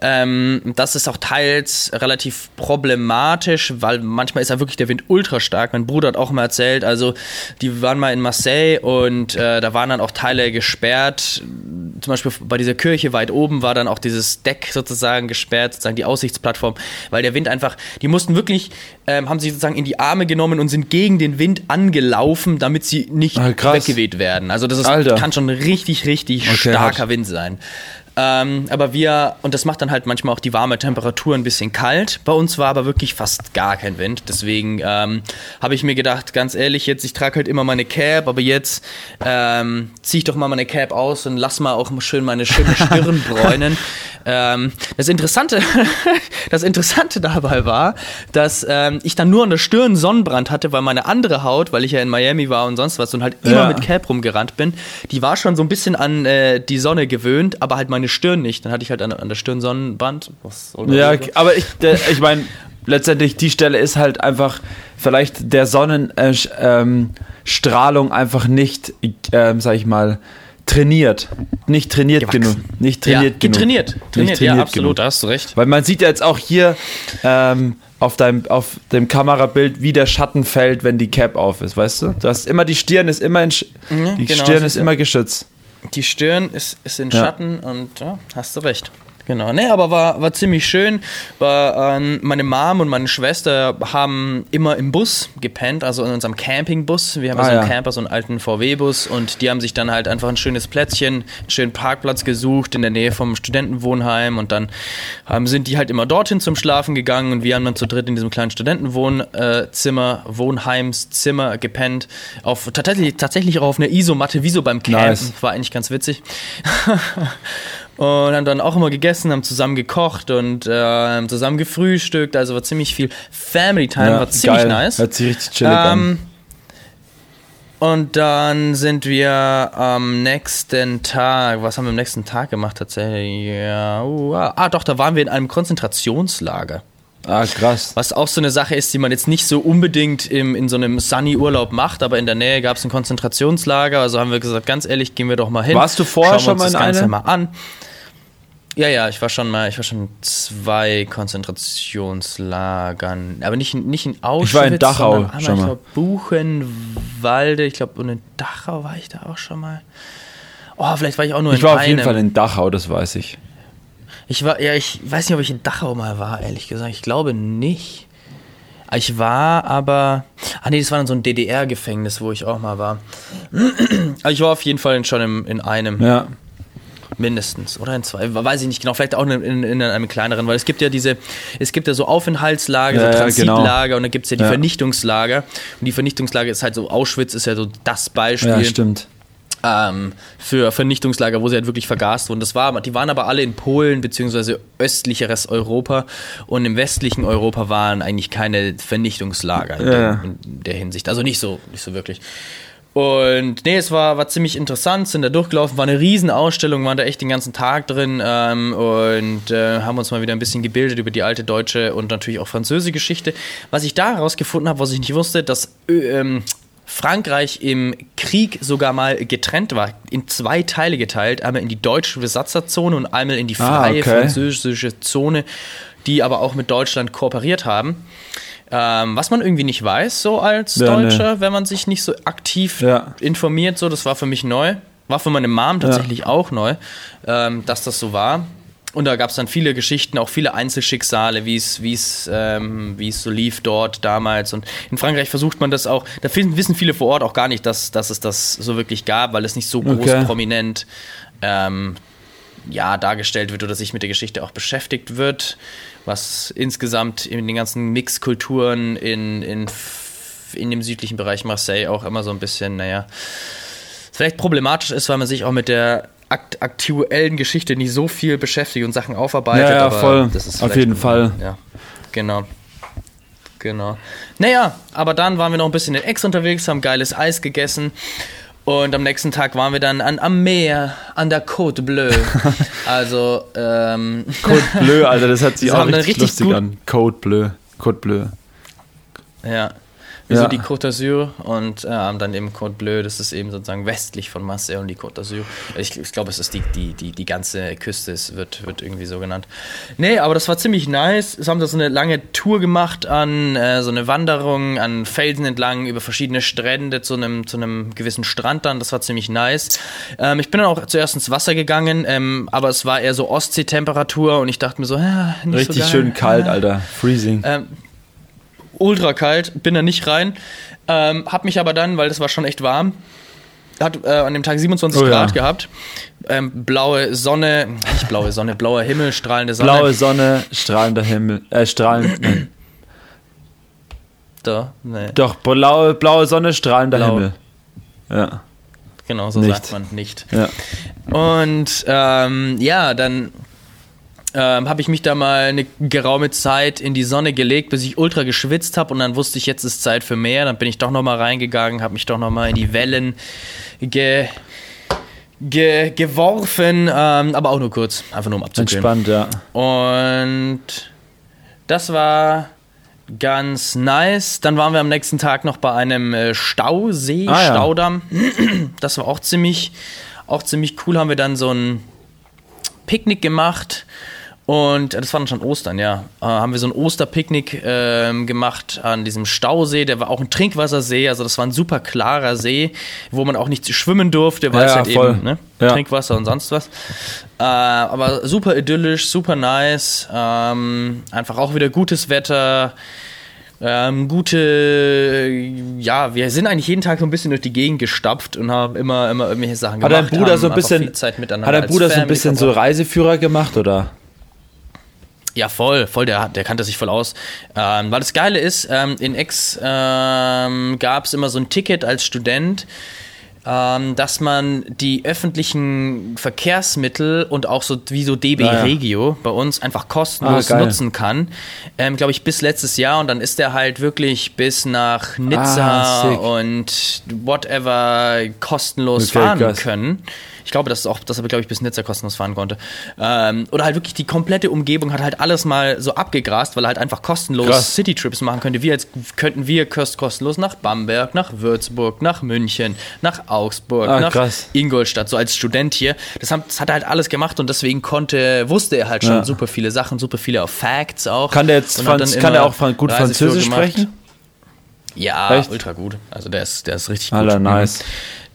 A: Ähm, das ist auch teils relativ problematisch, weil manchmal ist ja wirklich der Wind ultra stark. Mein Bruder hat auch mal erzählt, also die waren mal in Marseille und äh, da waren dann auch Teile gesperrt. Zum Beispiel bei dieser Kirche weit oben war dann auch dieses Deck sozusagen gesperrt, sozusagen die Aussichtsplattform, weil der Wind einfach einfach, die mussten wirklich, ähm, haben sich sozusagen in die Arme genommen und sind gegen den Wind angelaufen, damit sie nicht ah, weggeweht werden. Also das ist, kann schon richtig, richtig okay, starker. Wind sein. Ähm, aber wir, und das macht dann halt manchmal auch die warme Temperatur ein bisschen kalt. Bei uns war aber wirklich fast gar kein Wind. Deswegen ähm, habe ich mir gedacht, ganz ehrlich, jetzt, ich trage halt immer meine Cap, aber jetzt ähm, ziehe ich doch mal meine Cap aus und lass mal auch schön meine schöne <laughs> Stirn bräunen. ähm, das Interessante, <laughs> das Interessante dabei war, dass ähm, ich dann nur an der Stirn Sonnenbrand hatte, weil meine andere Haut, weil ich ja in Miami war und sonst was und halt immer ja. mit Cap rumgerannt bin, die war schon so ein bisschen an äh, die Sonne gewöhnt, aber halt meine meine Stirn nicht. Dann hatte ich halt an, an der Stirn Sonnenbrand.
B: ja, aber ich, ich meine, letztendlich die Stelle ist halt einfach vielleicht der Sonnenstrahlung äh, einfach nicht, äh, sag ich mal, trainiert. Nicht trainiert Gewachsen. genug. Nicht trainiert ja,
A: genug. Trainiert. Trainiert, nicht trainiert ja, absolut, genug. da hast du recht.
B: Weil man sieht ja jetzt auch hier ähm, auf, deinem, auf dem Kamerabild, wie der Schatten fällt, wenn die Cap auf ist, weißt du? Du hast immer, die Stirn ist immer in, die genau, Stirn ist immer geschützt.
A: Die Stirn ist, ist in Schatten und ja, hast du recht. Genau, ne, aber war, war ziemlich schön. War, ähm, meine Mom und meine Schwester haben immer im Bus gepennt, also in unserem Campingbus. Wir haben ah, so einen ja. Camper, so einen alten VW-Bus und die haben sich dann halt einfach ein schönes Plätzchen, einen schönen Parkplatz gesucht in der Nähe vom Studentenwohnheim und dann ähm, sind die halt immer dorthin zum Schlafen gegangen und wir haben dann zu dritt in diesem kleinen Studentenwohnzimmer, Wohnheimszimmer gepennt. Auf, tatsächlich, tatsächlich auch auf einer Isomatte, wie so beim Campen. Nice. War eigentlich ganz witzig. <laughs> und haben dann auch immer gegessen, haben zusammen gekocht und äh, zusammen gefrühstückt. Also war ziemlich viel Family Time, ja, war ziemlich geil. nice.
B: Hört sich richtig chillig ähm, an.
A: Und dann sind wir am nächsten Tag, was haben wir am nächsten Tag gemacht tatsächlich? Ja, uh, ah, doch, da waren wir in einem Konzentrationslager.
B: Ah, krass.
A: Was auch so eine Sache ist, die man jetzt nicht so unbedingt im, in so einem Sunny-Urlaub macht, aber in der Nähe gab es ein Konzentrationslager. Also haben wir gesagt, ganz ehrlich, gehen wir doch mal hin.
B: Warst du vorher schon mal in das Ganze
A: mal an. Ja, ja, ich war schon mal, ich war schon zwei Konzentrationslagern, aber nicht, nicht in Auschwitz.
B: Ich war in Dachau einmal, schon mal. Ich
A: glaub, Buchenwalde, ich glaube, und in Dachau war ich da auch schon mal. Oh, vielleicht war ich auch nur
B: ich in Ich war auf jeden Fall in Dachau, das weiß ich.
A: Ich war, ja, ich weiß nicht, ob ich in Dachau mal war, ehrlich gesagt. Ich glaube nicht. Ich war aber. Ah, nee, das war dann so ein DDR-Gefängnis, wo ich auch mal war. Ich war auf jeden Fall schon im, in einem.
B: Ja.
A: Mindestens. Oder in zwei. Weiß ich nicht genau. Vielleicht auch in, in, in einem kleineren, weil es gibt ja diese, es gibt ja so Aufenthaltslager, ja, so Transitlager genau. und dann gibt es ja die ja. Vernichtungslager. Und die Vernichtungslager ist halt so, Auschwitz ist ja so das Beispiel. Ja,
B: stimmt.
A: Ähm, für Vernichtungslager, wo sie halt wirklich vergast wurden. Das war, die waren aber alle in Polen beziehungsweise östlicheres Europa und im westlichen Europa waren eigentlich keine Vernichtungslager in, ja. der, in der Hinsicht. Also nicht so, nicht so wirklich. Und nee, es war, war ziemlich interessant, sind da durchgelaufen, war eine Riesenausstellung, waren da echt den ganzen Tag drin ähm, und äh, haben uns mal wieder ein bisschen gebildet über die alte deutsche und natürlich auch französische Geschichte. Was ich da herausgefunden habe, was ich nicht wusste, dass ähm, Frankreich im Krieg sogar mal getrennt war, in zwei Teile geteilt, einmal in die deutsche Besatzerzone und einmal in die
B: Ah,
A: freie
B: okay.
A: französische Zone, die aber auch mit Deutschland kooperiert haben. Ähm, was man irgendwie nicht weiß, so als
B: Ja,
A: Deutscher, wenn man sich nicht so aktiv
B: Ja.
A: informiert, so, das war für mich neu. War für meine Mom tatsächlich auch neu, ähm, dass das so war. Und da gab es dann viele Geschichten, auch viele Einzelschicksale, wie es, wie es, ähm, wie es so lief dort damals. Und in Frankreich versucht man das auch, da wissen viele vor Ort auch gar nicht, dass, dass es das so wirklich gab, weil es nicht so groß
B: Okay.
A: prominent ähm, ja, dargestellt wird oder sich mit der Geschichte auch beschäftigt wird, was insgesamt in den ganzen Mixkulturen in, in, in dem südlichen Bereich Marseille auch immer so ein bisschen, naja, vielleicht problematisch ist, weil man sich auch mit der akt aktuellen Geschichte nicht so viel beschäftigt und Sachen aufarbeitet.
B: Ja, ja, voll.
A: Das ist
B: Auf jeden Fall.
A: Ja, genau. Genau. Naja, aber dann waren wir noch ein bisschen in Ex unterwegs, haben geiles Eis gegessen. Und am nächsten Tag waren wir dann an, am Meer, an der Côte Bleue. <laughs> Also, ähm,
B: Code Bleu, Alter, das hört <laughs> sich
A: Sie
B: auch richtig,
A: richtig
B: lustig an. Code Bleu. Code Bleu.
A: ja. Wie so
B: Ja.
A: die Côte d'Azur und äh, dann eben Côte Bleue, das ist eben sozusagen westlich von Marseille und die Côte d'Azur. Ich, ich glaube, es ist die, die, die, die ganze Küste, es wird, wird irgendwie so genannt. Nee, aber das war ziemlich nice. Es haben da so eine lange Tour gemacht an äh, so eine Wanderung an Felsen entlang über verschiedene Strände zu einem, zu einem gewissen Strand dann. Das war ziemlich nice. Ähm, ich bin dann auch zuerst ins Wasser gegangen, ähm, aber es war eher so Ostseetemperatur und ich dachte mir so, ja, nicht
B: Richtig
A: so geil.
B: schön kalt, Alter. Freezing.
A: Ähm, ultra kalt, bin da nicht rein. Ähm, hab mich aber dann, weil das war schon echt warm, hat äh, an dem Tag 27
B: Oh ja.
A: Grad gehabt. Ähm, blaue Sonne, nicht blaue Sonne, <laughs> blauer Himmel, strahlende Sonne.
B: Blaue Sonne, strahlender Himmel. Äh, strahlend. <clears throat>
A: Da, nee.
B: Doch, blaue, blaue Sonne, strahlender
A: Blau.
B: Himmel. Ja.
A: Genau, so
B: Nicht.
A: sagt man nicht.
B: Ja.
A: Und ähm, ja, dann ähm, habe ich mich da mal eine geraume Zeit in die Sonne gelegt, bis ich ultra geschwitzt habe und dann wusste ich, jetzt ist Zeit für mehr. Dann bin ich doch noch mal reingegangen, habe mich doch noch mal in die Wellen ge, ge, geworfen, ähm, aber auch nur kurz, einfach nur um abzukühlen.
B: Entspannt, ja.
A: Und das war ganz nice. Dann waren wir am nächsten Tag noch bei einem äh, Stausee,
B: Ah, ja.
A: Staudamm. <clears throat> Das war auch ziemlich, auch ziemlich cool. Haben wir dann so ein Picknick gemacht. Und äh, das war dann schon Ostern, ja. Äh, haben wir so ein Osterpicknick ähm, gemacht an diesem Stausee. Der war auch ein Trinkwassersee, also das war ein super klarer See, wo man auch nicht schwimmen durfte, weil
B: Ja,
A: es halt
B: voll.
A: eben ne,
B: Ja.
A: Trinkwasser und sonst was. Äh, aber super idyllisch, super nice. Ähm, einfach auch wieder gutes Wetter. Ähm, gute, ja, wir sind eigentlich jeden Tag so ein bisschen durch die Gegend gestapft und haben immer, immer irgendwelche Sachen
B: Hat
A: gemacht.
B: dein Bruder so ein bisschen, hat dein Bruder so ein bisschen so. Reiseführer gemacht, oder?
A: Ja, voll, voll, der, der kannte sich voll aus. Ähm, weil das Geile ist, ähm, in Ex ähm, gab es immer so ein Ticket als Student, ähm, dass man die öffentlichen Verkehrsmittel und auch so wie so DB
B: Ah, ja.
A: Regio bei uns einfach kostenlos
B: Ah,
A: nutzen kann. Ähm, Glaube ich, bis letztes Jahr und dann ist der halt wirklich bis nach Nizza
B: Ah,
A: und whatever kostenlos
B: Okay,
A: fahren können. Ich glaube, das ist auch, dass er, glaube ich, bis Nizza kostenlos fahren konnte. Ähm, oder halt wirklich die komplette Umgebung hat halt alles mal so abgegrast, weil er halt einfach kostenlos. Citytrips machen könnte. Wir jetzt könnten wir kost- kostenlos nach Bamberg, nach Würzburg, nach München, nach Augsburg,
B: Ah,
A: nach
B: krass.
A: Ingolstadt, so als Student hier. Das, haben, das hat er halt alles gemacht und deswegen konnte, wusste er halt schon
B: Ja.
A: super viele Sachen, super viele auch Facts auch.
B: Kann der jetzt Franz, kann er auch gut Französisch sprechen?
A: Ja,
B: Echt?
A: ultra gut. Also der ist, der ist richtig gut.
B: Alter,
A: Mhm.
B: nice.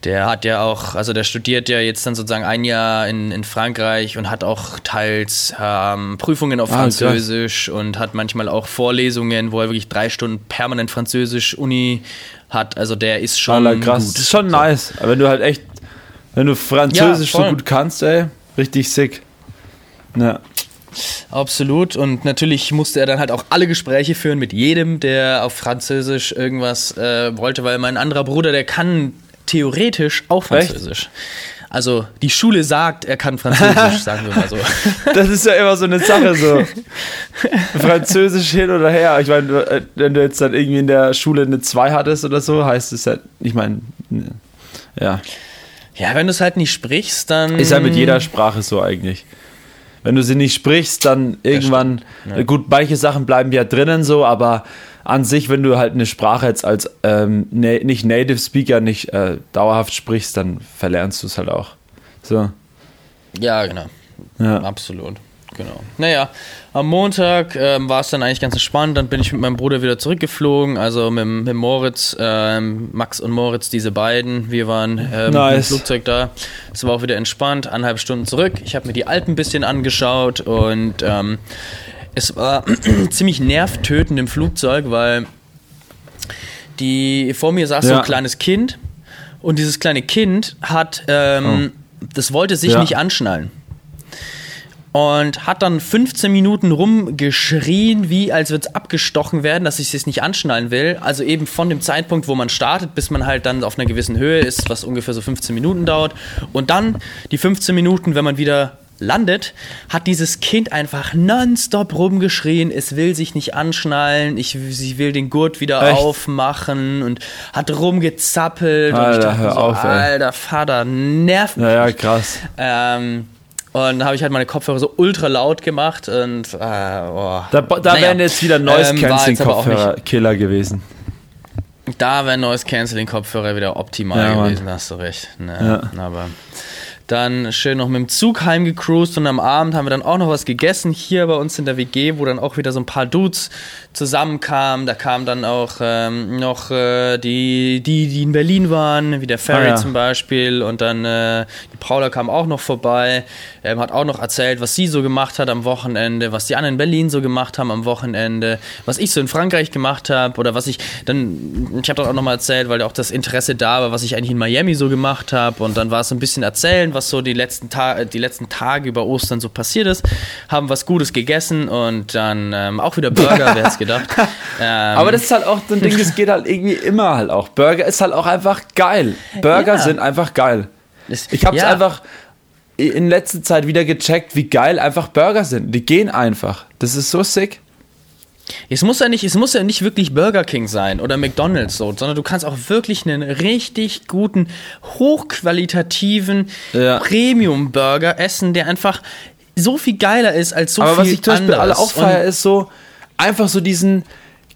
A: Der hat ja auch, also der studiert ja jetzt dann sozusagen ein Jahr in, in Frankreich und hat auch teils ähm, Prüfungen auf
B: Ah.
A: Französisch und hat manchmal auch Vorlesungen, wo er wirklich drei Stunden permanent Französisch Uni hat. Also der ist schon
B: Alter, krass.
A: gut.
B: Das ist schon nice. Aber wenn du halt echt, wenn du Französisch
A: Ja,
B: so gut kannst, ey, richtig sick. Ja.
A: Absolut. Und natürlich musste er dann halt auch alle Gespräche führen mit jedem, der auf Französisch irgendwas äh, wollte, weil mein anderer Bruder, der kann theoretisch auch Französisch. Also die Schule sagt, er kann Französisch, <laughs> sagen wir mal so.
B: Das ist ja immer so eine Sache, so. <laughs> Französisch hin oder her. Ich meine, wenn du jetzt dann irgendwie in der Schule eine 2 hattest oder so, heißt es halt, ich meine, ja.
A: Ja, wenn du es halt nicht sprichst, dann.
B: Ist ja mit jeder Sprache so eigentlich. Wenn du sie nicht sprichst, dann irgendwann,
A: Ja.
B: gut, manche Sachen bleiben ja drinnen so, aber an sich, wenn du halt eine Sprache jetzt als ähm, na nicht Native Speaker nicht äh, dauerhaft sprichst, dann verlernst du es halt auch. So.
A: Ja, genau.
B: Ja.
A: Absolut. Genau. Naja, am Montag ähm, war es dann eigentlich ganz entspannt. Dann bin ich mit meinem Bruder wieder zurückgeflogen. Also mit, mit Moritz, ähm, Max und Moritz, diese beiden. Wir waren ähm,
B: Nice.
A: im Flugzeug da. Es war auch wieder entspannt. Eineinhalb Stunden zurück. Ich habe mir die Alpen ein bisschen angeschaut und ähm, es war <clears throat> ziemlich nervtötend im Flugzeug, weil die vor mir saß so
B: Ja.
A: ein kleines Kind und dieses kleine Kind hat, ähm, das wollte sich
B: Ja.
A: nicht anschnallen. Und hat dann 15 Minuten rumgeschrien, wie als würde es abgestochen werden, dass ich es nicht anschnallen will. Also eben von dem Zeitpunkt, wo man startet, bis man halt dann auf einer gewissen Höhe ist, was ungefähr so 15 Minuten dauert. Und dann die 15 Minuten, wenn man wieder landet, hat dieses Kind einfach nonstop rumgeschrien, es will sich nicht anschnallen, ich, sie will den Gurt wieder
B: Echt?
A: aufmachen und hat rumgezappelt. und ich
B: Alter,
A: dachte
B: hör
A: so,
B: auf, ey.
A: alter Vater, nervt mich.
B: Naja, krass.
A: Ähm, und dann habe ich halt meine Kopfhörer so ultra laut gemacht und äh, oh.
B: Da, da
A: Naja,
B: wären jetzt wieder Noise
A: ähm, aber auch
B: Kopfhörer Killer gewesen.
A: Da wäre Noise Cancelling Kopfhörer wieder optimal
B: Ja,
A: gewesen, da hast du recht. Ne, Aber dann schön noch mit dem Zug heimgecruised und am Abend haben wir dann auch noch was gegessen hier bei uns in der WG, wo dann auch wieder so ein paar Dudes zusammenkamen. Da kamen dann auch ähm, noch äh, die, die, die in Berlin waren, wie der Ferry
B: Ah, ja.
A: zum Beispiel und dann äh, die Paula kam auch noch vorbei, ähm, hat auch noch erzählt, was sie so gemacht hat am Wochenende, was die anderen in Berlin so gemacht haben am Wochenende, was ich so in Frankreich gemacht habe oder was ich dann, ich habe dann auch nochmal erzählt, weil auch das Interesse da war, was ich eigentlich in Miami so gemacht habe und dann war es so ein bisschen erzählen, was so die letzten, Ta die letzten Tage über Ostern so passiert ist, haben was Gutes gegessen und dann ähm, auch wieder Burger, wer hätte es gedacht. <laughs> Ähm,
B: Aber das ist halt auch so ein Ding, das geht halt irgendwie immer halt auch. Burger ist halt auch einfach geil. Burger
A: Ja.
B: sind einfach geil. Ich habe es
A: ja.
B: einfach in letzter Zeit wieder gecheckt, wie geil einfach Burger sind. Die gehen einfach. Das ist so sick.
A: Es muss ja nicht, es muss ja nicht wirklich Burger King sein oder McDonald's so, sondern du kannst auch wirklich einen richtig guten, hochqualitativen
B: Ja.
A: Premium Burger essen, der einfach so viel geiler ist als so
B: Aber
A: viel
B: was ich zum Beispiel alle
A: anderes.
B: auch feier, ist so einfach so diesen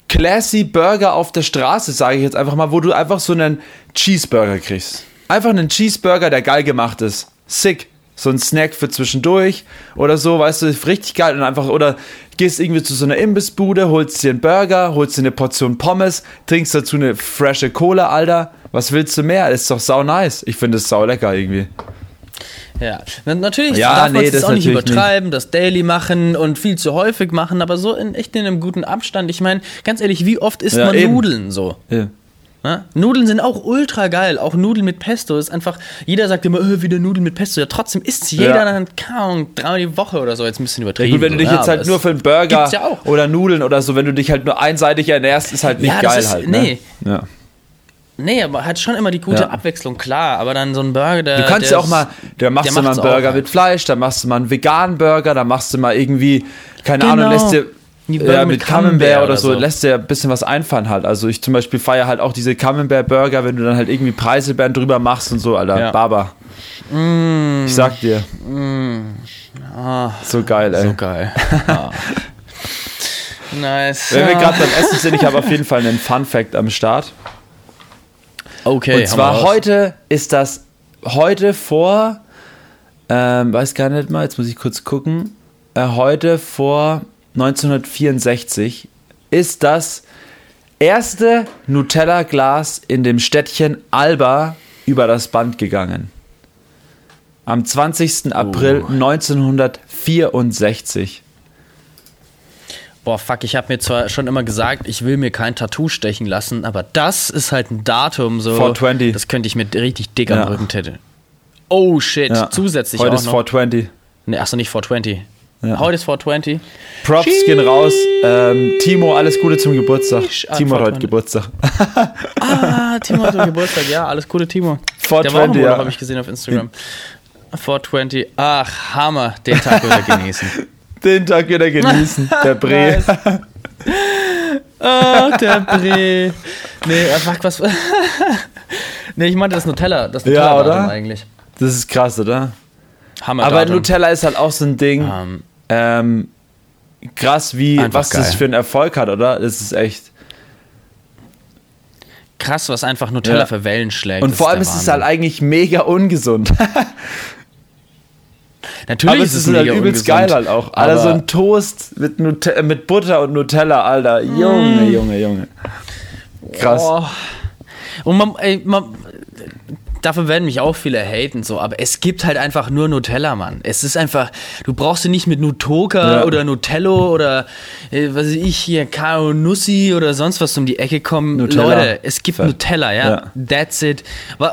B: classy Burger auf der Straße, sage ich jetzt einfach mal, wo du einfach so einen Cheeseburger kriegst. Einfach einen Cheeseburger, der geil gemacht ist. Sick. So ein Snack für zwischendurch oder so, weißt du, richtig geil. Und einfach, oder gehst irgendwie zu so einer Imbissbude, holst dir einen Burger, holst dir eine Portion Pommes, trinkst dazu eine frische Cola, Alter. Was willst du mehr? Ist doch sau nice. Ich finde es sau lecker irgendwie.
A: Ja, Na- natürlich
B: Ja,
A: darf man
B: nee,
A: es
B: das
A: auch nicht übertreiben, das Daily machen und viel zu häufig machen, aber so in echt in einem guten Abstand. Ich meine, ganz ehrlich, wie oft isst
B: Ja,
A: man
B: eben.
A: Nudeln so?
B: Ja.
A: Ne? Nudeln sind auch ultra geil. Auch Nudeln mit Pesto ist einfach. Jeder sagt immer, äh, wieder Nudeln mit Pesto. Ja, trotzdem isst jeder
B: Ja.
A: dann, keine Ahnung, dreimal die Woche oder so. Jetzt ein bisschen übertrieben.
B: Ja, gut, wenn du dich
A: so,
B: jetzt halt
A: aber
B: nur für einen Burger
A: ja
B: oder Nudeln oder so, wenn du dich halt nur einseitig ernährst, ist halt nicht geil
A: ist-
B: halt.
A: nee.
B: Ne? Ja.
A: Nee, aber hat schon immer die gute
B: Ja.
A: Abwechslung, klar. Aber dann so ein Burger, der.
B: Du kannst ja auch mal, da machst du mal einen Burger
A: auch,
B: mit Fleisch, da machst du mal einen veganen Burger, da machst du mal irgendwie, keine Ahnung,
A: Genau.
B: lässt dir ja,
A: mit
B: mit Camembert oder
A: oder
B: so,
A: so.
B: lässt dir ein bisschen was einfallen halt. Also ich zum Beispiel feiere halt auch diese Camembert-Burger, wenn du dann halt irgendwie Preiselbeeren drüber machst und so, Alter.
A: Ja.
B: Baba. Ich sag dir. so geil, ey.
A: So geil. Ah. <laughs> nice.
B: Wenn wir gerade beim Essen sind, ich habe auf jeden Fall einen Fun-Fact am Start.
A: okay,
B: Und zwar heute ist das heute vor, ähm, weiß gar nicht mal, jetzt muss ich kurz gucken. Äh, heute vor 1964 ist das erste Nutella-Glas in dem Städtchen Alba über das Band gegangen. Am 20. April 1964.
A: Boah, fuck, ich habe mir zwar schon immer gesagt, ich will mir kein Tattoo stechen lassen, aber das ist halt ein Datum so.
B: 420.
A: Das könnte ich mir richtig dick am
B: Ja.
A: Rücken tätowieren. Oh shit,
B: Ja.
A: zusätzlich
B: Heute
A: auch
B: ist
A: noch.
B: 420.
A: Nee, achso, nicht 420.
B: Ja.
A: Heute ist 420.
B: Props gehen raus. Ähm, Timo, alles Gute zum Geburtstag.
A: Sheesh, an
B: Timo hat heute
A: 420.
B: Geburtstag.
A: Ah, Timo hat Geburtstag. Ja, alles Gute, Timo.
B: 420,
A: Der
B: ja.
A: habe ich gesehen auf Instagram. 420. Ach, Hammer. Den Tag wieder genießen. <laughs>
B: Den Tag wieder genießen. <laughs> Der Bre.
A: Nice. Ach, der Bre. Nee, fuck, was. <laughs> Nee, ich meinte das Nutella, das
B: Ja,
A: Nutella
B: oder?
A: eigentlich.
B: Das ist krass, oder?
A: Hammer
B: Aber Nutella ist halt auch so ein Ding.
A: Ähm,
B: Ähm, krass, wie,
A: Einfach
B: was das
A: geil.
B: für einen Erfolg hat, oder? Das ist echt.
A: krass, was einfach Nutella
B: Ja.
A: für Wellen schlägt.
B: Und
A: Das
B: vor allem ist es halt eigentlich mega ungesund. <laughs>
A: Natürlich
B: aber
A: ist
B: es ist halt übelst
A: ungesund,
B: geil halt auch. Alter, so ein Toast mit, Nute mit Butter und Nutella, Alter. Junge, Junge, Junge. Krass.
A: Oh. Und man, ey, man, dafür werden mich auch viele haten, so, aber es gibt halt einfach nur Nutella, Mann. Es ist einfach, du brauchst sie nicht mit Nutoka
B: Ja.
A: oder Nutello oder äh, was weiß ich hier, Kao Nussi oder sonst was um die Ecke kommen.
B: Nutella.
A: Leute, es gibt
B: Fett.
A: Nutella, ja.
B: Ja.
A: That's it.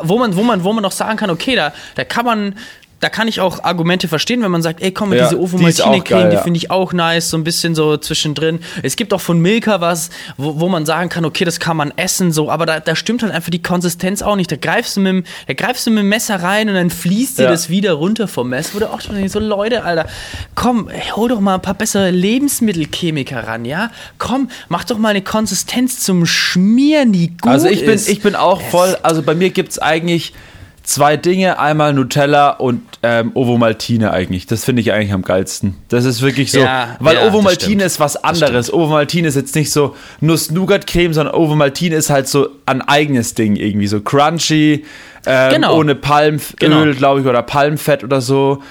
A: Wo man, wo man, wo man noch sagen kann, okay, da, da kann man. Da kann ich auch Argumente verstehen, wenn man sagt, ey, komm, mit
B: Ja,
A: diese
B: die ist auch
A: Ovomaltine-Creme,
B: geil,
A: die
B: ja.
A: finde ich auch nice, so ein bisschen so zwischendrin. Es gibt auch von Milka was, wo, wo man sagen kann, okay, das kann man essen, so, aber da, da stimmt halt einfach die Konsistenz auch nicht. Da greifst du mit, dem- da greifst du mit dem Messer rein und dann fließt dir
B: Ja.
A: das wieder runter vom Messer. Wo du auch schon so, Leute, Alter, komm, ey, hol doch mal ein paar bessere Lebensmittelchemiker ran, ja? Komm, mach doch mal eine Konsistenz zum Schmieren, die gut
B: Also ich bin,
A: ist.
B: ich bin auch voll, also bei mir gibt es eigentlich zwei Dinge, einmal Nutella und ähm, Ovomaltine eigentlich. Das finde ich eigentlich am geilsten. Das ist wirklich so,
A: Ja,
B: weil
A: ja,
B: Ovomaltine ist was anderes. Ovomaltine ist jetzt nicht so Nuss-Nougat-Creme, sondern Ovomaltine ist halt so ein eigenes Ding irgendwie, so crunchy, ähm,
A: Genau.
B: ohne Palmöl,
A: Genau.
B: glaube ich, oder Palmfett oder so.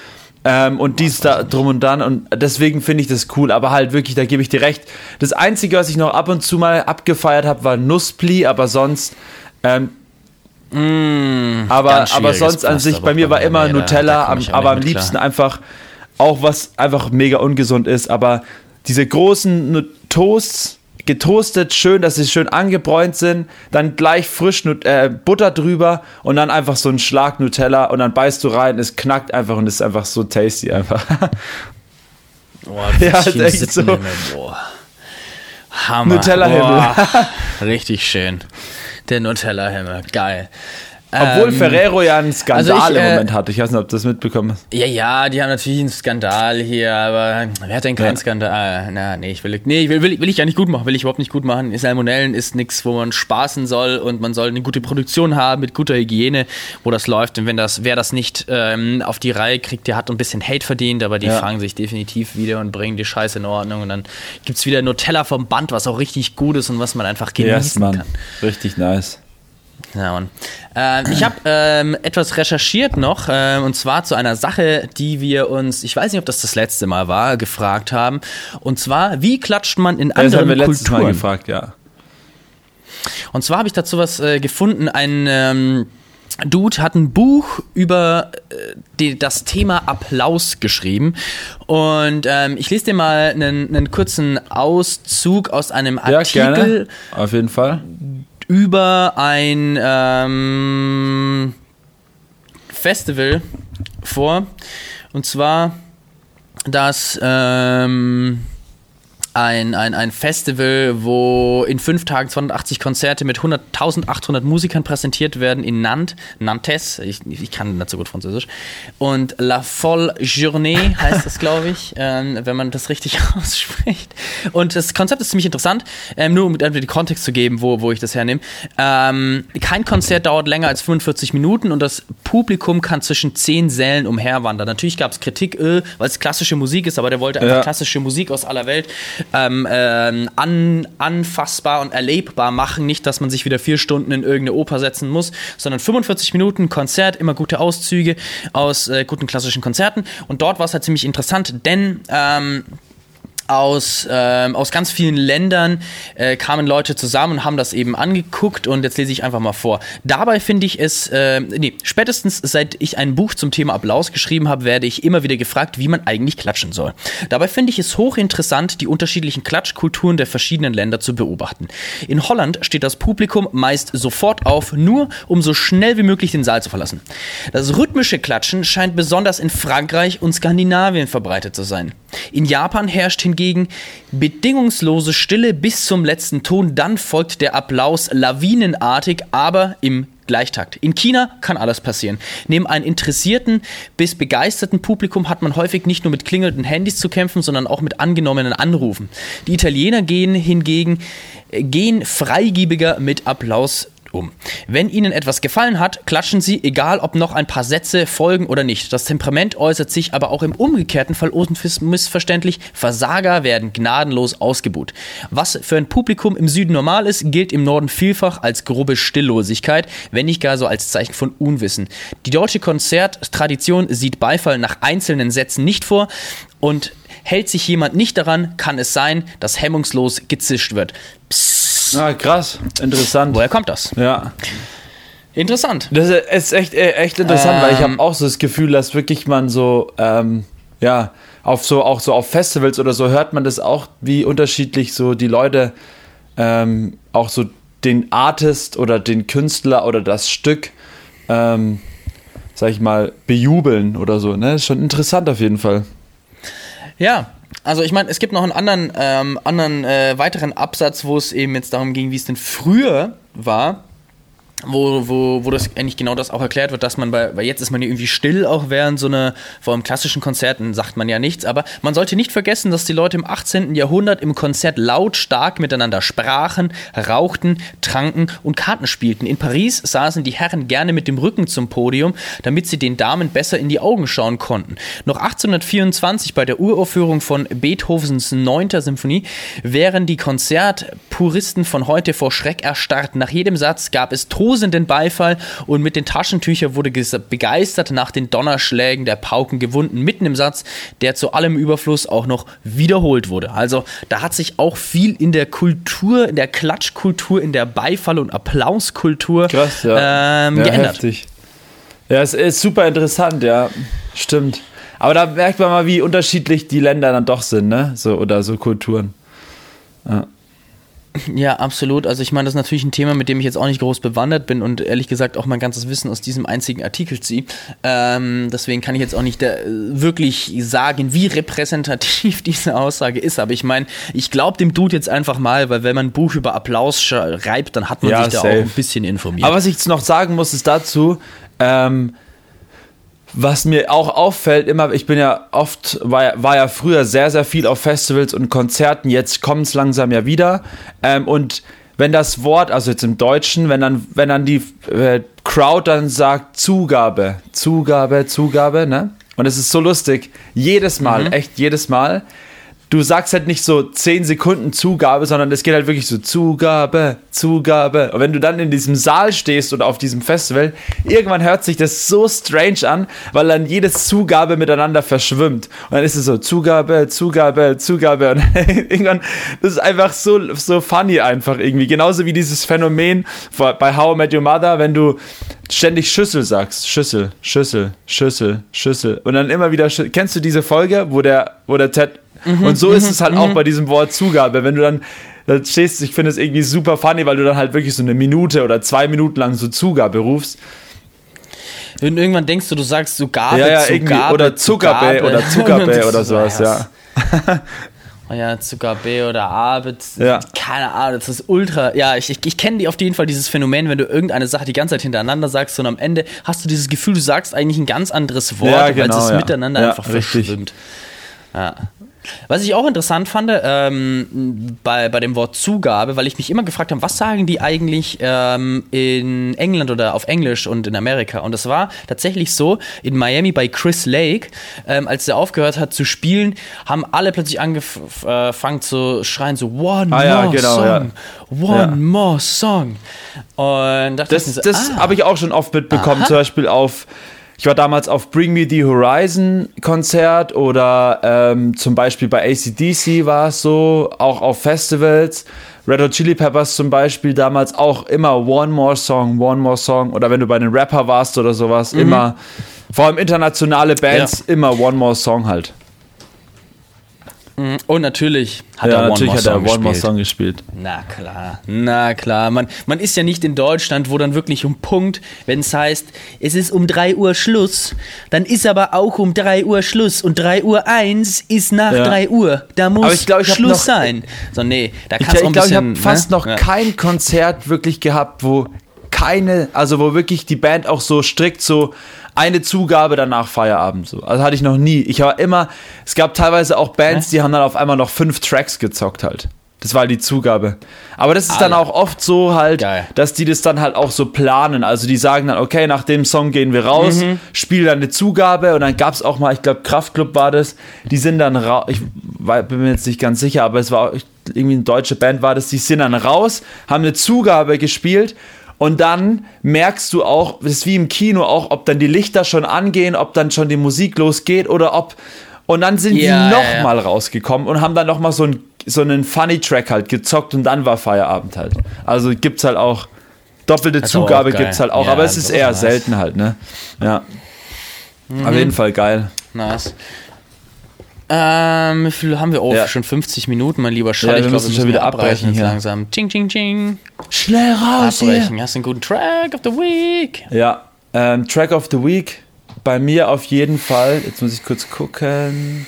B: Ähm, und dies da drum und dann. Und deswegen finde ich das cool. Aber halt wirklich, da gebe ich dir recht. Das Einzige, was ich noch ab und zu mal abgefeiert habe, war Nusspli, aber sonst. Ähm, aber,
A: ganz
B: aber
A: schwieriges
B: sonst an sich, bei
A: aber
B: mir war immer
A: da-
B: Nutella, am, aber am liebsten
A: klar.
B: einfach auch was einfach mega ungesund ist. Aber diese großen Toasts, getoastet, schön, dass sie schön angebräunt sind, dann gleich frisch Nut äh, Butter drüber und dann einfach so ein Schlag Nutella und dann beißt du rein, es knackt einfach und es ist einfach so tasty einfach. <laughs>
A: Boah,
B: Ja, ist echt so.
A: Boah. Hammer.
B: Nutella-Himmel. <laughs>
A: Richtig schön. Der Nutella-Himmel. Geil.
B: Obwohl
A: Ähm,
B: Ferrero ja einen Skandal
A: also ich,
B: im
A: äh,
B: Moment hatte. Ich weiß nicht, ob du das mitbekommen hast.
A: Ja, ja, die haben natürlich einen Skandal hier, aber wer hat denn keinen
B: Ja.
A: Skandal? Na, nee, ich will, nee, ich will, will, will ich ja nicht gut machen, will ich überhaupt nicht gut machen. Salmonellen ist nichts, wo man spaßen soll und man soll eine gute Produktion haben mit guter Hygiene, wo das läuft. Und wenn das, wer das nicht ähm, auf die Reihe kriegt, der hat ein bisschen Hate verdient, aber die
B: Ja.
A: fangen sich definitiv wieder und bringen die Scheiße in Ordnung. Und dann gibt's wieder Nutella vom Band, was auch richtig gut ist und was man einfach genießen
B: Yes,
A: kann.
B: Richtig nice.
A: Ja, Mann. Ähm, ich habe ähm, etwas recherchiert noch, ähm, und zwar zu einer Sache, die wir uns, ich weiß nicht, ob das das letzte Mal war, gefragt haben. Und zwar, wie klatscht man in
B: Das
A: anderen
B: haben wir letztes
A: Kulturen?
B: Mal gefragt, ja.
A: Und zwar habe ich dazu was äh, gefunden, ein ähm, Dude hat ein Buch über äh, die, das Thema Applaus geschrieben. Und ähm, ich lese dir mal einen, einen kurzen Auszug aus einem
B: Ja,
A: Artikel
B: gerne. Auf jeden Fall.
A: Über ein ähm, Festival vor. Und zwar das ähm, ein, ein, ein Festival, wo in fünf Tagen 280 Konzerte mit 100 1800 Musikern präsentiert werden in Nantes, Nantes, ich, ich kann nicht so gut Französisch. Und La Folle Journée heißt das, glaube ich, <laughs> ähm, wenn man das richtig <laughs> ausspricht. Und das Konzept ist ziemlich interessant, ähm, nur um den Kontext zu geben, wo, wo ich das hernehme. Ähm, kein Konzert dauert länger als 45 Minuten und das Publikum kann zwischen 10 Sälen umherwandern. Natürlich gab es Kritik, äh, weil es klassische Musik ist, aber der wollte einfach
B: Ja.
A: klassische Musik aus aller Welt ähm, ähm, an, anfassbar und erlebbar machen. Nicht, dass man sich wieder vier Stunden in irgendeine Oper setzen muss, sondern 45 Minuten Konzert, immer gute Auszüge aus äh, guten klassischen Konzerten. Und dort war es halt ziemlich interessant, denn ähm, aus, ähm, aus ganz vielen Ländern äh, kamen Leute zusammen und haben das eben angeguckt und jetzt lese ich einfach mal vor. Dabei finde ich es, äh, nee, spätestens seit ich ein Buch zum Thema Applaus geschrieben habe, werde ich immer wieder gefragt, wie man eigentlich klatschen soll. Dabei finde ich es hochinteressant, die unterschiedlichen Klatschkulturen der verschiedenen Länder zu beobachten. In Holland steht das Publikum meist sofort auf, nur um so schnell wie möglich den Saal zu verlassen. Das rhythmische Klatschen scheint besonders in Frankreich und Skandinavien verbreitet zu sein. In Japan herrscht hingegen bedingungslose Stille bis zum letzten Ton, dann folgt der Applaus lawinenartig, aber im Gleichtakt. In China kann alles passieren. Neben einem interessierten bis begeisterten Publikum hat man häufig nicht nur mit klingelnden Handys zu kämpfen, sondern auch mit angenommenen Anrufen. Die Italiener gehen hingegen äh, gehen freigiebiger mit Applaus um. Wenn Ihnen etwas gefallen hat, klatschen Sie, egal ob noch ein paar Sätze folgen oder nicht. Das Temperament äußert sich aber auch im umgekehrten Fall unmissverständlich. Versager werden gnadenlos ausgebuht. Was für ein Publikum im Süden normal ist, gilt im Norden vielfach als grobe Stilllosigkeit, wenn nicht gar so als Zeichen von Unwissen. Die deutsche Konzerttradition sieht Beifall nach einzelnen Sätzen nicht vor und hält sich jemand nicht daran, kann es sein, dass hemmungslos gezischt wird.
B: Psst. Ah, krass, interessant.
A: Woher kommt das?
B: Ja.
A: Interessant.
B: Das ist echt, äh, echt interessant, ähm, weil ich habe auch so das Gefühl, dass wirklich man so, ähm, ja, auf so, auch so auf Festivals oder so hört man das auch, wie unterschiedlich so die Leute ähm, auch so den Artist oder den Künstler oder das Stück, ähm, sag ich mal, bejubeln oder so. Ne? Ist schon interessant auf jeden Fall.
A: Ja, also ich meine, es gibt noch einen anderen, ähm, anderen äh, weiteren Absatz, wo es eben jetzt darum ging, wie es denn früher war wo, wo, wo das eigentlich genau das auch erklärt wird, dass man bei, weil jetzt ist man ja irgendwie still, auch während so einer, vor einem klassischen Konzerten sagt man ja nichts, aber man sollte nicht vergessen, dass die Leute im 18. Jahrhundert im Konzert lautstark miteinander sprachen, rauchten, tranken und Karten spielten. In Paris saßen die Herren gerne mit dem Rücken zum Podium, damit sie den Damen besser in die Augen schauen konnten. Noch 1824 bei der Uraufführung von Beethovens 9. Symphonie wären die Konzertpuristen von heute vor Schreck erstarrt. Nach jedem Satz gab es Tod tosenden Beifall und mit den Taschentüchern wurde begeistert nach den Donnerschlägen der Pauken gewunden, mitten im Satz, der zu allem Überfluss auch noch wiederholt wurde. Also da hat sich auch viel in der Kultur, in der Klatschkultur, in der Beifall- und Applauskultur
B: Krass, ja.
A: ähm, ja, geändert. Heftig.
B: Ja, es ist super interessant, ja, stimmt. Aber da merkt man mal, wie unterschiedlich die Länder dann doch sind, ne? So, oder so Kulturen.
A: Ja. Ja, absolut. Also ich meine, das ist natürlich ein Thema, mit dem ich jetzt auch nicht groß bewandert bin und ehrlich gesagt auch mein ganzes Wissen aus diesem einzigen Artikel ziehe. Ähm, deswegen kann ich jetzt auch nicht da, wirklich sagen, wie repräsentativ <laughs> diese Aussage ist. Aber ich meine, ich glaube dem Dude jetzt einfach mal, weil wenn man ein Buch über Applaus schreibt, dann hat man ja, sich da safe. auch ein bisschen informiert.
B: Aber was ich jetzt noch sagen muss, ist dazu, ähm, was mir auch auffällt, immer, ich bin ja oft, war, war ja früher sehr, sehr viel auf Festivals und Konzerten, jetzt kommt es langsam ja wieder. Ähm, und wenn das Wort, also jetzt im Deutschen, wenn dann, wenn dann die äh, Crowd dann sagt Zugabe, Zugabe, Zugabe, ne? Und es ist so lustig, jedes Mal, mhm. echt jedes Mal, du sagst halt nicht so 10 Sekunden Zugabe, sondern es geht halt wirklich so Zugabe, Zugabe. Und wenn du dann in diesem Saal stehst oder auf diesem Festival, irgendwann hört sich das so strange an, weil dann jedes Zugabe miteinander verschwimmt. Und dann ist es so Zugabe, Zugabe, Zugabe. Und <laughs> irgendwann, das ist einfach so, so funny einfach irgendwie. Genauso wie dieses Phänomen bei How I Met Your Mother, wenn du ständig Schüssel sagst. Schüssel, Schüssel, Schüssel, Schüssel. Und dann immer wieder, kennst du diese Folge, wo der, wo der Ted Mhm, und so ist mhm, es halt auch mhm. bei diesem Wort Zugabe. Wenn du dann da stehst, ich finde es irgendwie super funny, weil du dann halt wirklich so eine Minute oder zwei Minuten lang so Zugabe rufst.
A: Und irgendwann denkst du, du sagst Zugabe,
B: ja, ja, Zugabe, oder Zugabe oder Zugabe oder <laughs> sowas, ja.
A: Ja, Zugabe oder Abend, ja. keine Ahnung, das ist ultra. Ja, ich, ich, ich kenne auf jeden Fall dieses Phänomen, wenn du irgendeine Sache die ganze Zeit hintereinander sagst und am Ende hast du dieses Gefühl, du sagst eigentlich ein ganz anderes Wort, ja, genau, weil es ja. miteinander einfach richtig. verschwimmt. Ja. Was ich auch interessant fand ähm, bei, bei dem Wort Zugabe, weil ich mich immer gefragt habe, was sagen die eigentlich ähm, in England oder auf Englisch und in Amerika? Und es war tatsächlich so, in Miami bei Chris Lake, ähm, als er aufgehört hat zu spielen, haben alle plötzlich angefangen äh, zu schreien, so One ah, ja, more genau, song, ja. One ja. more song.
B: Und das, so, das ah, habe ich auch schon oft mitbekommen, aha. zum Beispiel auf ich war damals auf Bring Me the Horizon Konzert oder ähm, zum Beispiel bei ACDC war es so, auch auf Festivals. Red Hot Chili Peppers zum Beispiel damals auch immer One More Song, One More Song oder wenn du bei einem Rapper warst oder sowas, mhm. immer, vor allem internationale Bands, ja. immer One More Song halt.
A: Mhm. Und natürlich
B: hat ja, er One, More, hat er Song One More Song gespielt.
A: Na klar, na klar. Man, man ist ja nicht in Deutschland, wo dann wirklich um Punkt, wenn es heißt, es ist um 3 Uhr Schluss, dann ist aber auch um 3 Uhr Schluss und 3 Uhr 1 ist nach ja. 3 Uhr. Da muss ich glaub, ich Schluss noch, sein. So, nee, da
B: kannst du ein Ich glaube, ich habe fast ne? noch ja. kein Konzert wirklich gehabt, wo keine, also wo wirklich die Band auch so strikt so eine Zugabe danach Feierabend so. Also hatte ich noch nie. Ich war immer, es gab teilweise auch Bands, Hä? die haben dann auf einmal noch fünf Tracks gezockt halt. Das war die Zugabe. Aber das ist dann
A: Alle.
B: auch oft so halt,
A: Geil.
B: dass die das dann halt auch so planen. Also die sagen dann, okay, nach dem Song gehen wir raus,
A: Mhm.
B: spielen dann eine Zugabe und dann gab es auch mal, ich glaube Kraftklub war das, die sind dann raus, ich war- bin mir jetzt nicht ganz sicher, aber es war irgendwie eine deutsche Band war das, die sind dann raus, haben eine Zugabe gespielt und dann merkst du auch, das ist wie im Kino auch, ob dann die Lichter schon angehen, ob dann schon die Musik losgeht oder ob und dann sind
A: Ja,
B: die
A: ja,
B: noch
A: ja.
B: mal rausgekommen und haben dann noch mal so, ein, so einen Funny-Track halt gezockt und dann war Feierabend halt. Also gibt's halt auch, doppelte
A: Das
B: Zugabe
A: geil.
B: gibt's halt auch,
A: Ja,
B: aber es ist eher
A: nice.
B: selten halt, ne? Ja.
A: Mhm.
B: Auf jeden Fall geil.
A: Nice. Ähm, wie viel haben wir? Oh,
B: Ja.
A: schon 50 Minuten, mein lieber Schall.
B: Ja, wir
A: ich glaube,
B: müssen schon wieder abbrechen hier.
A: langsam. Ching, ching, ching.
B: Schnell raus
A: Abbrechen. Hast du einen guten Track of the Week?
B: Ja, ähm, Track of the Week. Bei mir auf jeden Fall. Jetzt muss ich kurz gucken,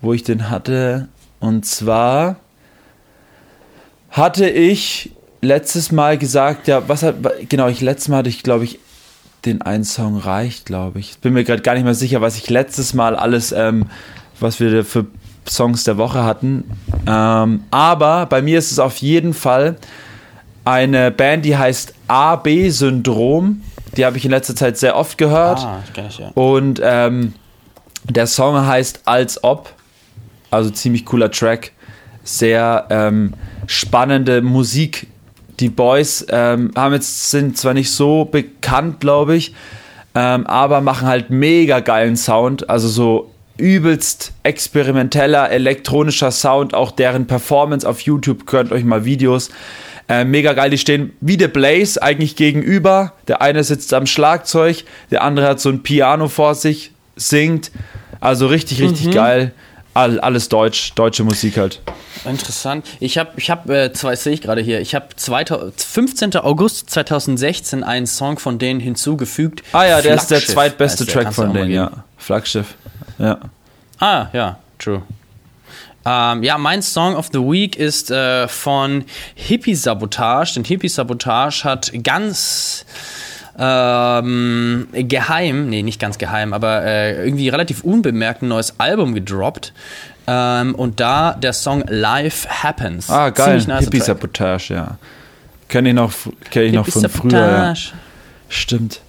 B: wo ich den hatte. Und zwar hatte ich letztes Mal gesagt, ja, was hat, genau, ich letztes Mal hatte ich, glaube ich, den einen Song reicht, glaube ich. Bin mir gerade gar nicht mehr sicher, was ich letztes Mal alles, ähm, was wir für Songs der Woche hatten. Ähm, aber bei mir ist es auf jeden Fall eine Band, die heißt AB-Syndrom. Die habe ich in letzter Zeit sehr oft gehört.
A: Ah, kenn ich ja.
B: Und ähm, der Song heißt Als ob. Also ziemlich cooler Track. Sehr ähm, spannende Musik. Die Boys ähm, haben jetzt, sind zwar nicht so bekannt, glaube ich, ähm, aber machen halt mega geilen Sound. Also so übelst experimenteller elektronischer Sound. Auch deren Performance auf YouTube. Könnt euch mal Videos. Äh, mega geil, die stehen wie The Blaze eigentlich gegenüber. Der eine sitzt am Schlagzeug, der andere hat so ein Piano vor sich, singt. Also richtig, richtig geil. All, alles deutsch, deutsche Musik halt.
A: Interessant. Ich habe, ich habe, äh, zwei sehe ich gerade hier. Ich habe 15. August 2016 einen Song von denen hinzugefügt.
B: Ah ja, der ist der zweitbeste. Track von denen, ja. Flaggschiff. Ja.
A: Ah, ja, true. Ähm, ja, mein Song of the Week ist äh, von Hippie Sabotage. Denn Hippie Sabotage hat ganz ähm, geheim, nee, nicht ganz geheim, aber äh, irgendwie relativ unbemerkt ein neues Album gedroppt. Ähm, und da der Song Life Happens.
B: Ah, geil.
A: Nice Track.
B: Hippie-Sabotage, ja. Kenn ich noch, kenn ich noch von früher. Ja. Stimmt.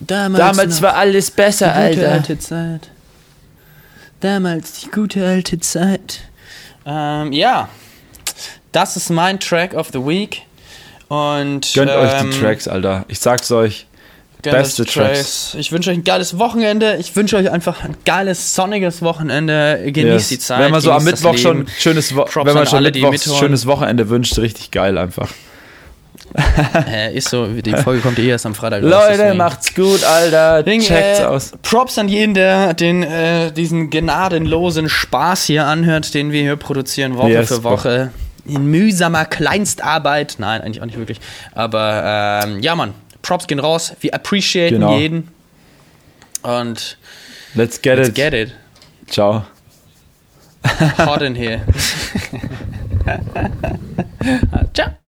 A: Damals,
B: Damals war alles besser, Alter.
A: alte Zeit. Damals die gute alte Zeit. Ähm, ja, das ist mein Track of the Week. Und
B: Gönnt
A: ähm,
B: euch die Tracks, Alter. Ich sag's euch. beste
A: die Tracks. Ich wünsche euch ein geiles Wochenende. Ich wünsche euch einfach ein geiles, sonniges Wochenende. Genießt
B: Yes.
A: die Zeit.
B: Wenn man so am Mittwoch schon schönes, Wo wenn man
A: an
B: schon
A: alle, mithören.
B: schönes Wochenende wünscht, richtig geil einfach. <laughs>
A: Äh, ist so, die Folge kommt eh erst am Freitag raus,
B: Leute,
A: deswegen.
B: macht's gut, Alter.
A: Ding,
B: Checkt's
A: äh,
B: aus.
A: Props an jeden, der den, äh, diesen gnadenlosen Spaß hier anhört, den wir hier produzieren, Woche
B: Yes,
A: für Woche. In mühsamer Kleinstarbeit. Nein, eigentlich auch nicht wirklich. Aber ähm, ja, Mann, Props gehen raus. Wir appreciaten
B: Genau.
A: jeden. Und
B: Let's get
A: let's
B: it.
A: get it.
B: Ciao.
A: Hot in here. <laughs> <laughs> Ciao.